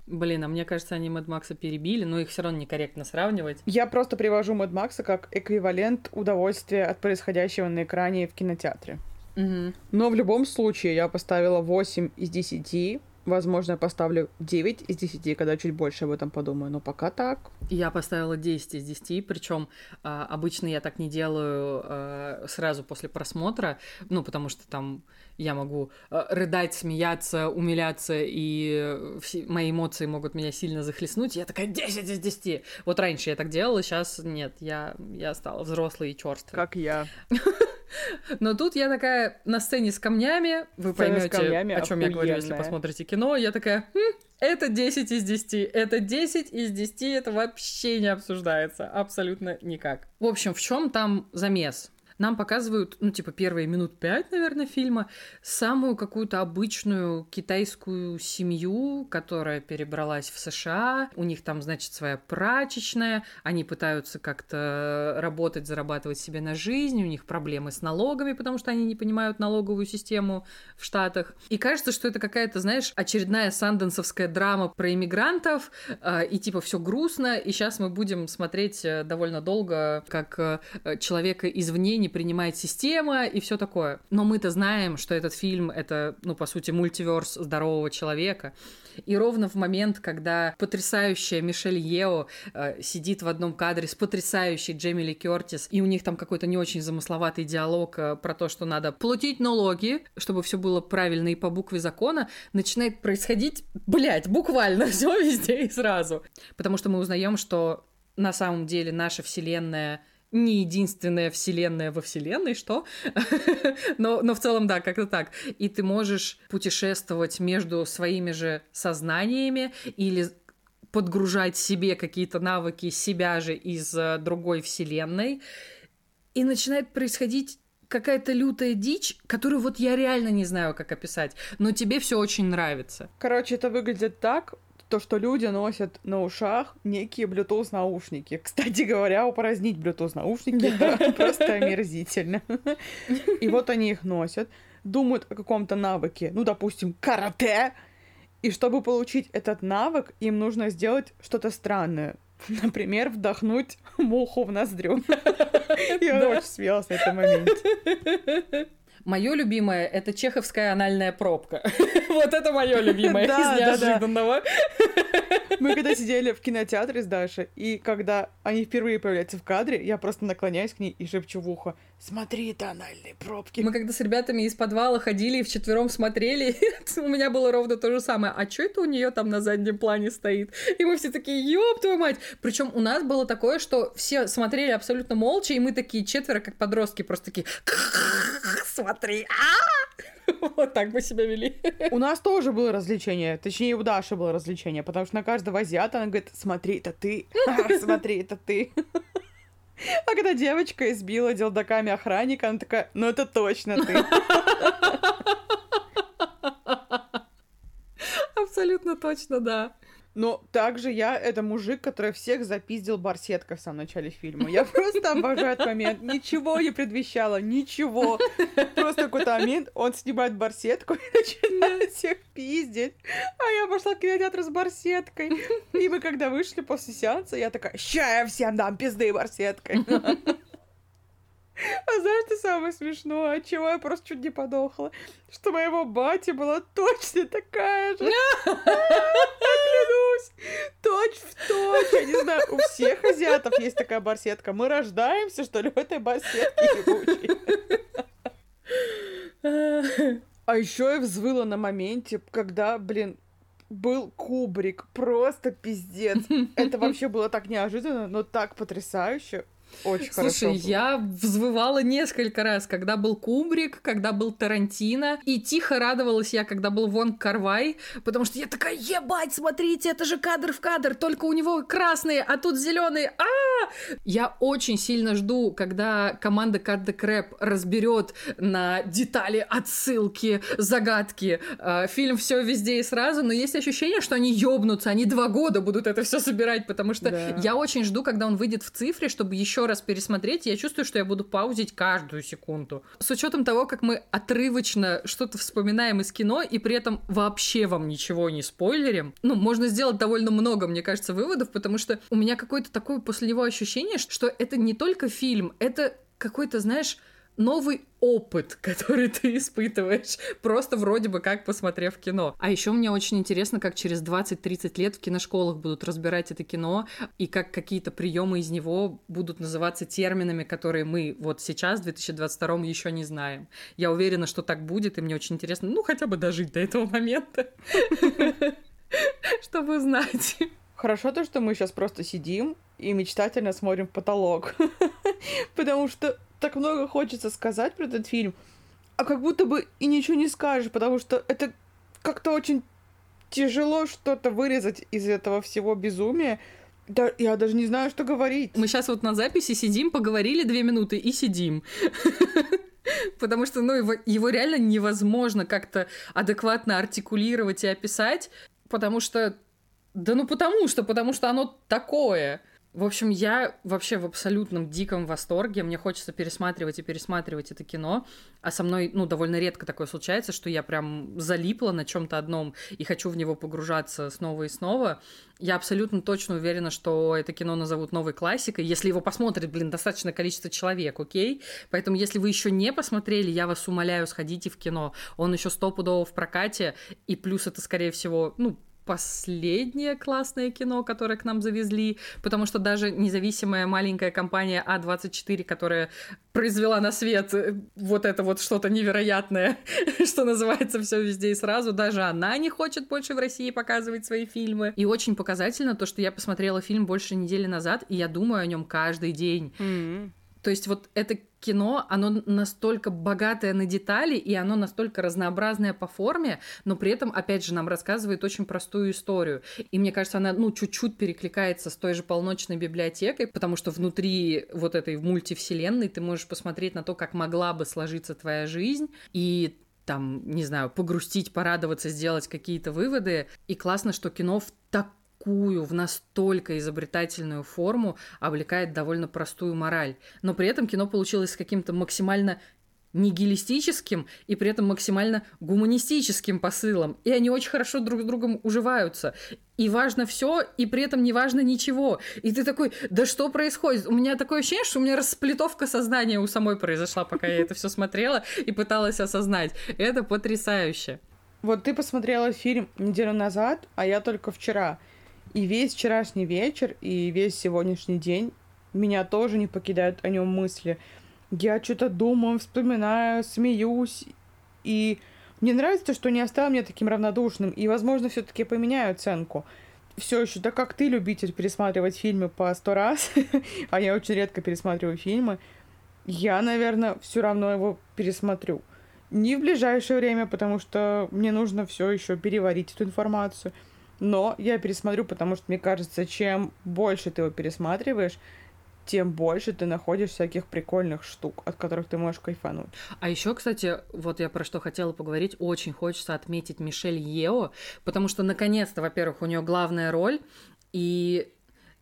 Блин, а мне кажется, они Мэд Макса перебили, но их все равно некорректно сравнивать. Я просто привожу Мэд Макса как эквивалент удовольствия от происходящего на экране в кинотеатре. Мгм. Но в любом случае я поставила 8 из 10. Возможно, я поставлю 9 из 10, когда чуть больше об этом подумаю. Но пока так. Я поставила 10 из 10, причем а, обычно я так не делаю а, сразу после просмотра, ну, потому что там я могу а, рыдать, смеяться, умиляться, и э, все мои эмоции могут меня сильно захлестнуть. Я такая 10 из 10. Вот раньше я так делала, сейчас нет, я, я стала взрослой и черствой. Как я. Но тут я такая на сцене с камнями, вы поймете, о чем я говорю, если посмотрите кино. Я такая, «Хм, это 10 из 10, это 10 из 10, это вообще не обсуждается, абсолютно никак. В общем, в чем там замес? Нам показывают, ну, типа, первые минут пять, наверное, фильма, самую какую-то обычную китайскую семью, которая перебралась в США. У них там, значит, своя прачечная, они пытаются как-то работать, зарабатывать себе на жизнь, у них проблемы с налогами, потому что они не понимают налоговую систему в Штатах. И кажется, что это какая-то, знаешь, очередная санденсовская драма про иммигрантов, э, и типа все грустно, и сейчас мы будем смотреть э, довольно долго, как э, человека извне не принимает система и все такое. Но мы-то знаем, что этот фильм это, ну, по сути, мультиверс здорового человека. И ровно в момент, когда потрясающая Мишель Ео э, сидит в одном кадре с потрясающей Джемили Кертис, и у них там какой-то не очень замысловатый диалог э, про то, что надо платить налоги, чтобы все было правильно и по букве закона, начинает происходить, блядь, буквально все везде и сразу. Потому что мы узнаем, что на самом деле наша вселенная не единственная вселенная во вселенной, что? но, но в целом, да, как-то так. И ты можешь путешествовать между своими же сознаниями или подгружать себе какие-то навыки себя же из э, другой вселенной. И начинает происходить какая-то лютая дичь, которую вот я реально не знаю, как описать, но тебе все очень нравится. Короче, это выглядит так, то, что люди носят на ушах некие Bluetooth наушники. Кстати говоря, упразднить Bluetooth наушники просто омерзительно. И вот они их носят, думают о каком-то навыке, ну, допустим, карате, и чтобы получить этот навык, им нужно сделать что-то странное. Например, вдохнуть муху в ноздрю. Я очень смеялась на этом моменте. Мое любимое это чеховская анальная пробка. вот это мое любимое из неожиданного. Мы когда сидели в кинотеатре с Дашей, и когда они впервые появляются в кадре, я просто наклоняюсь к ней и шепчу в ухо «Смотри, это анальные пробки». Мы когда с ребятами из подвала ходили и вчетвером смотрели, у меня было ровно то же самое. А что это у нее там на заднем плане стоит? И мы все такие, ёб твою мать! Причем у нас было такое, что все смотрели абсолютно молча, и мы такие четверо, как подростки, просто такие смотри, вот так мы себя вели. У нас тоже было развлечение, точнее у Даши было развлечение, потому что на каждого азиата она говорит, смотри, это ты, смотри, это ты. А когда девочка избила делдаками охранника, она такая, ну это точно ты. Абсолютно точно, да. Но также я это мужик, который всех запиздил барсеткой в самом начале фильма. Я просто обожаю этот момент. Ничего не предвещало, ничего. Просто какой-то момент, он снимает барсетку и начинает всех пиздить. А я пошла к кинотеатру с барсеткой. И мы когда вышли после сеанса, я такая, ща я всем дам пизды барсеткой. А знаешь, что самое смешное, от чего я просто чуть не подохла? Что моего бати была точно такая же. Клянусь. Точь в точь. Я не знаю, у всех азиатов есть такая барсетка. Мы рождаемся, что ли, в этой барсетке А еще я взвыла на моменте, когда, блин, был кубрик. Просто пиздец. Это вообще было так неожиданно, но так потрясающе. Очень Слушай, хорошо. я взвывала несколько раз, когда был Кубрик, когда был Тарантино, и тихо радовалась я, когда был Вон Карвай, потому что я такая, ебать, смотрите, это же кадр в кадр, только у него красные, а тут зеленые. А, Я очень сильно жду, когда команда Cut the Crap разберет на детали, отсылки, загадки. А, фильм все везде и сразу, но есть ощущение, что они ёбнутся, они два года будут это все собирать, потому что да. я очень жду, когда он выйдет в цифре, чтобы еще еще раз пересмотреть, я чувствую, что я буду паузить каждую секунду. С учетом того, как мы отрывочно что-то вспоминаем из кино, и при этом вообще вам ничего не спойлерим, ну, можно сделать довольно много, мне кажется, выводов, потому что у меня какое-то такое после него ощущение, что это не только фильм, это какой-то, знаешь, новый опыт, который ты испытываешь, просто вроде бы как посмотрев кино. А еще мне очень интересно, как через 20-30 лет в киношколах будут разбирать это кино, и как какие-то приемы из него будут называться терминами, которые мы вот сейчас, в 2022 еще не знаем. Я уверена, что так будет, и мне очень интересно, ну, хотя бы дожить до этого момента, чтобы знать. Хорошо то, что мы сейчас просто сидим и мечтательно смотрим в потолок. Потому что так много хочется сказать про этот фильм, а как будто бы и ничего не скажешь, потому что это как-то очень тяжело что-то вырезать из этого всего безумия. Да, я даже не знаю, что говорить. Мы сейчас вот на записи сидим, поговорили две минуты и сидим. Потому что, ну, его, его реально невозможно как-то адекватно артикулировать и описать, потому что... Да ну потому что, потому что оно такое. В общем, я вообще в абсолютном диком восторге. Мне хочется пересматривать и пересматривать это кино. А со мной, ну, довольно редко такое случается, что я прям залипла на чем-то одном и хочу в него погружаться снова и снова. Я абсолютно точно уверена, что это кино назовут новой классикой, если его посмотрит, блин, достаточное количество человек, окей? Поэтому, если вы еще не посмотрели, я вас умоляю, сходите в кино. Он еще стопудово в прокате, и плюс это, скорее всего, ну, последнее классное кино, которое к нам завезли, потому что даже независимая маленькая компания А24, которая произвела на свет э, вот это вот что-то невероятное, что называется все везде и сразу, даже она не хочет больше в России показывать свои фильмы. И очень показательно то, что я посмотрела фильм больше недели назад, и я думаю о нем каждый день. Mm-hmm. То есть вот это кино, оно настолько богатое на детали, и оно настолько разнообразное по форме, но при этом, опять же, нам рассказывает очень простую историю. И мне кажется, она, ну, чуть-чуть перекликается с той же полночной библиотекой, потому что внутри вот этой мультивселенной ты можешь посмотреть на то, как могла бы сложиться твоя жизнь, и там, не знаю, погрустить, порадоваться, сделать какие-то выводы. И классно, что кино в так такую, в настолько изобретательную форму облекает довольно простую мораль. Но при этом кино получилось каким-то максимально нигилистическим и при этом максимально гуманистическим посылом. И они очень хорошо друг с другом уживаются. И важно все, и при этом не важно ничего. И ты такой, да что происходит? У меня такое ощущение, что у меня расплетовка сознания у самой произошла, пока я это все смотрела и пыталась осознать. Это потрясающе. Вот ты посмотрела фильм неделю назад, а я только вчера. И весь вчерашний вечер, и весь сегодняшний день меня тоже не покидают о нем мысли. Я что-то думаю, вспоминаю, смеюсь. И мне нравится, что не оставил меня таким равнодушным. И, возможно, все-таки поменяю оценку. Все еще, так как ты любитель пересматривать фильмы по сто раз, а я очень редко пересматриваю фильмы, я, наверное, все равно его пересмотрю. Не в ближайшее время, потому что мне нужно все еще переварить эту информацию. Но я пересмотрю, потому что мне кажется, чем больше ты его пересматриваешь, тем больше ты находишь всяких прикольных штук, от которых ты можешь кайфануть. А еще, кстати, вот я про что хотела поговорить, очень хочется отметить Мишель Ео, потому что наконец-то, во-первых, у нее главная роль, и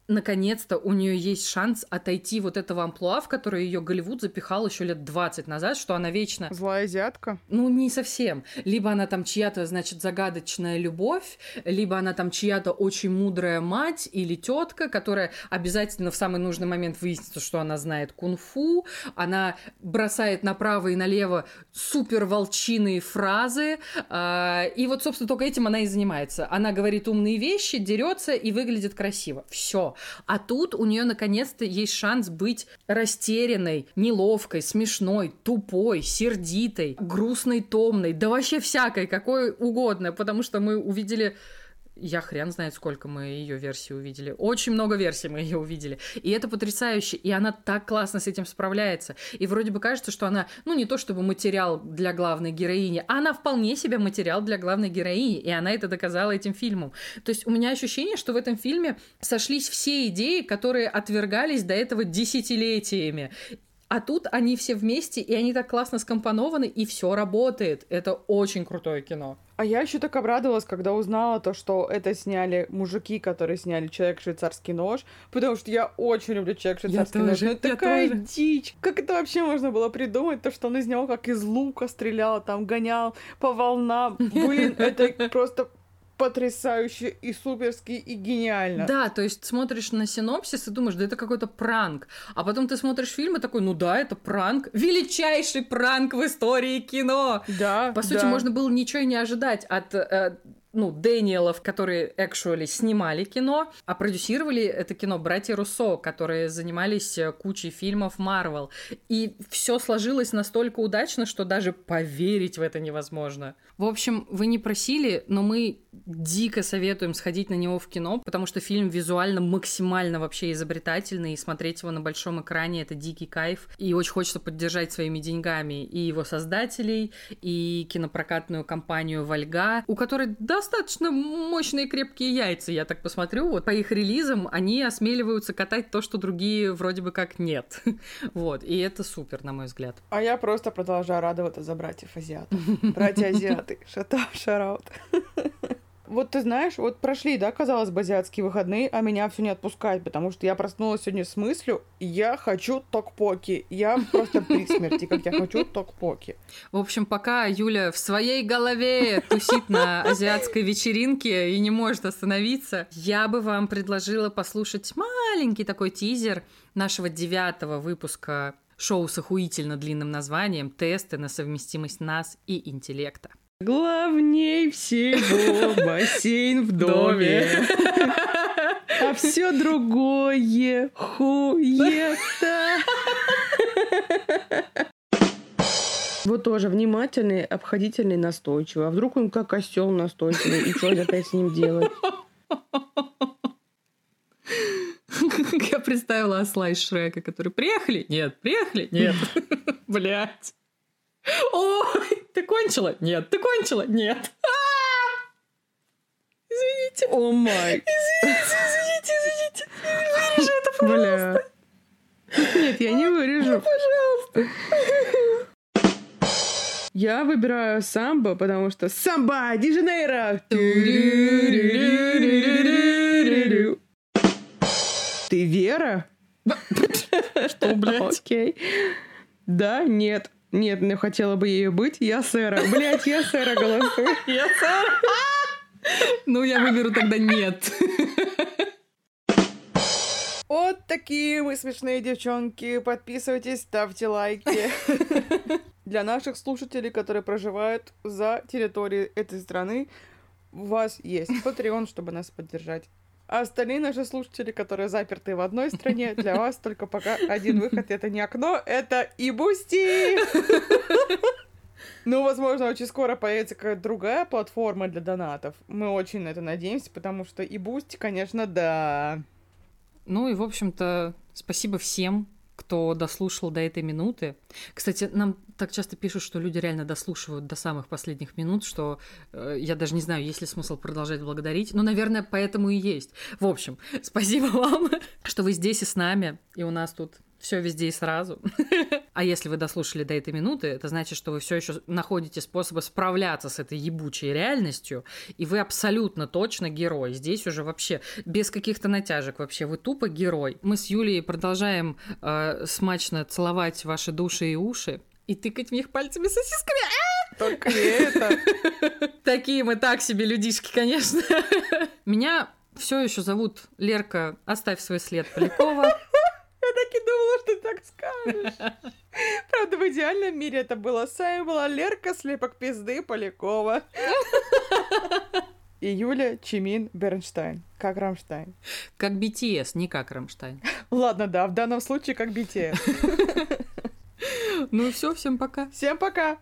наконец-то у нее есть шанс отойти вот этого амплуа, в которое ее Голливуд запихал еще лет 20 назад, что она вечно... Злая азиатка? Ну, не совсем. Либо она там чья-то, значит, загадочная любовь, либо она там чья-то очень мудрая мать или тетка, которая обязательно в самый нужный момент выяснится, что она знает кунг-фу, она бросает направо и налево супер волчиные фразы, э, и вот, собственно, только этим она и занимается. Она говорит умные вещи, дерется и выглядит красиво. Все. А тут у нее наконец-то есть шанс быть растерянной, неловкой, смешной, тупой, сердитой, грустной, томной, да вообще всякой, какой угодно, потому что мы увидели я хрен знает, сколько мы ее версий увидели. Очень много версий мы ее увидели. И это потрясающе. И она так классно с этим справляется. И вроде бы кажется, что она, ну, не то чтобы материал для главной героини, а она вполне себе материал для главной героини. И она это доказала этим фильмом. То есть у меня ощущение, что в этом фильме сошлись все идеи, которые отвергались до этого десятилетиями. А тут они все вместе, и они так классно скомпонованы, и все работает. Это очень крутое кино. А я еще так обрадовалась, когда узнала то, что это сняли мужики, которые сняли «Человек швейцарский нож», потому что я очень люблю «Человек швейцарский я нож». Тоже, это такая тоже. дичь. Как это вообще можно было придумать, то, что он из него как из лука стрелял, там гонял по волнам. Блин, это просто потрясающе и суперски и гениально. Да, то есть смотришь на синопсис и думаешь, да это какой-то пранк. А потом ты смотришь фильм и такой, ну да, это пранк. Величайший пранк в истории кино. Да, По сути, да. можно было ничего и не ожидать от э, ну, Дэниелов, которые actually снимали кино, а продюсировали это кино братья Руссо, которые занимались э, кучей фильмов Марвел. И все сложилось настолько удачно, что даже поверить в это невозможно. В общем, вы не просили, но мы дико советуем сходить на него в кино, потому что фильм визуально максимально вообще изобретательный, и смотреть его на большом экране — это дикий кайф. И очень хочется поддержать своими деньгами и его создателей, и кинопрокатную компанию «Вольга», у которой, достаточно мощные крепкие яйца, я так посмотрю. Вот по их релизам они осмеливаются катать то, что другие вроде бы как нет. вот, и это супер, на мой взгляд. А я просто продолжаю радоваться за братьев азиатов. Братья азиаты, шатап, шараут. Вот ты знаешь, вот прошли, да, казалось бы, азиатские выходные, а меня все не отпускает, потому что я проснулась сегодня с мыслью, я хочу токпоки. Я просто при смерти, как я хочу токпоки. В общем, пока Юля в своей голове тусит на азиатской вечеринке и не может остановиться, я бы вам предложила послушать маленький такой тизер нашего девятого выпуска шоу с охуительно длинным названием «Тесты на совместимость нас и интеллекта». Главней всего бассейн в доме. А все другое хуета. Вот тоже внимательный, обходительный, настойчивый. А вдруг он как осел настойчивый, и что опять с ним делать? Я представила осла из Шрека, который приехали? Нет, приехали? Нет. Блять. Ой, ты кончила? Нет. Ты кончила? Нет. А! Извините. О май. Извините, извините, извините. Вырежи это, пожалуйста. Бля. Нет, я не вырежу. Пожалуйста. Я выбираю самбо, потому что самба Ди Жанейро. Ты Вера? Что, блядь? Окей. Да, нет. Нет, мне хотела бы ее быть. Я сэра. Блять, я сэра голосую. Я Сара. Ну, я выберу тогда нет. Вот такие мы смешные девчонки. Подписывайтесь, ставьте лайки. Для наших слушателей, которые проживают за территорией этой страны, у вас есть Patreon, чтобы нас поддержать. А остальные наши слушатели, которые заперты в одной стране, для вас только пока один выход. Это не окно, это и Boosty! Ну, возможно, очень скоро появится какая-то другая платформа для донатов. Мы очень на это надеемся, потому что и Boosty, конечно, да. Ну и, в общем-то, спасибо всем, кто дослушал до этой минуты. Кстати, нам так часто пишут, что люди реально дослушивают до самых последних минут, что э, я даже не знаю, есть ли смысл продолжать благодарить. Но, наверное, поэтому и есть. В общем, спасибо вам, что вы здесь и с нами, и у нас тут все везде и сразу. А если вы дослушали до этой минуты, это значит, что вы все еще находите способы справляться с этой ебучей реальностью, и вы абсолютно точно герой. Здесь уже вообще без каких-то натяжек вообще вы тупо герой. Мы с Юлей продолжаем э, смачно целовать ваши души и уши и тыкать в них пальцами сосисками. Только не это. Такие мы так себе людишки, конечно. Меня все еще зовут Лерка. Оставь свой след Полякова. Так и думала, что ты так скажешь. Правда, в идеальном мире это было. С вами была Лерка Слепок Пизды Полякова. И Юля Чимин Бернштайн. Как Рамштайн. Как BTS, не как Рамштайн. Ладно, да, в данном случае как BTS. Ну все, всем пока. Всем пока!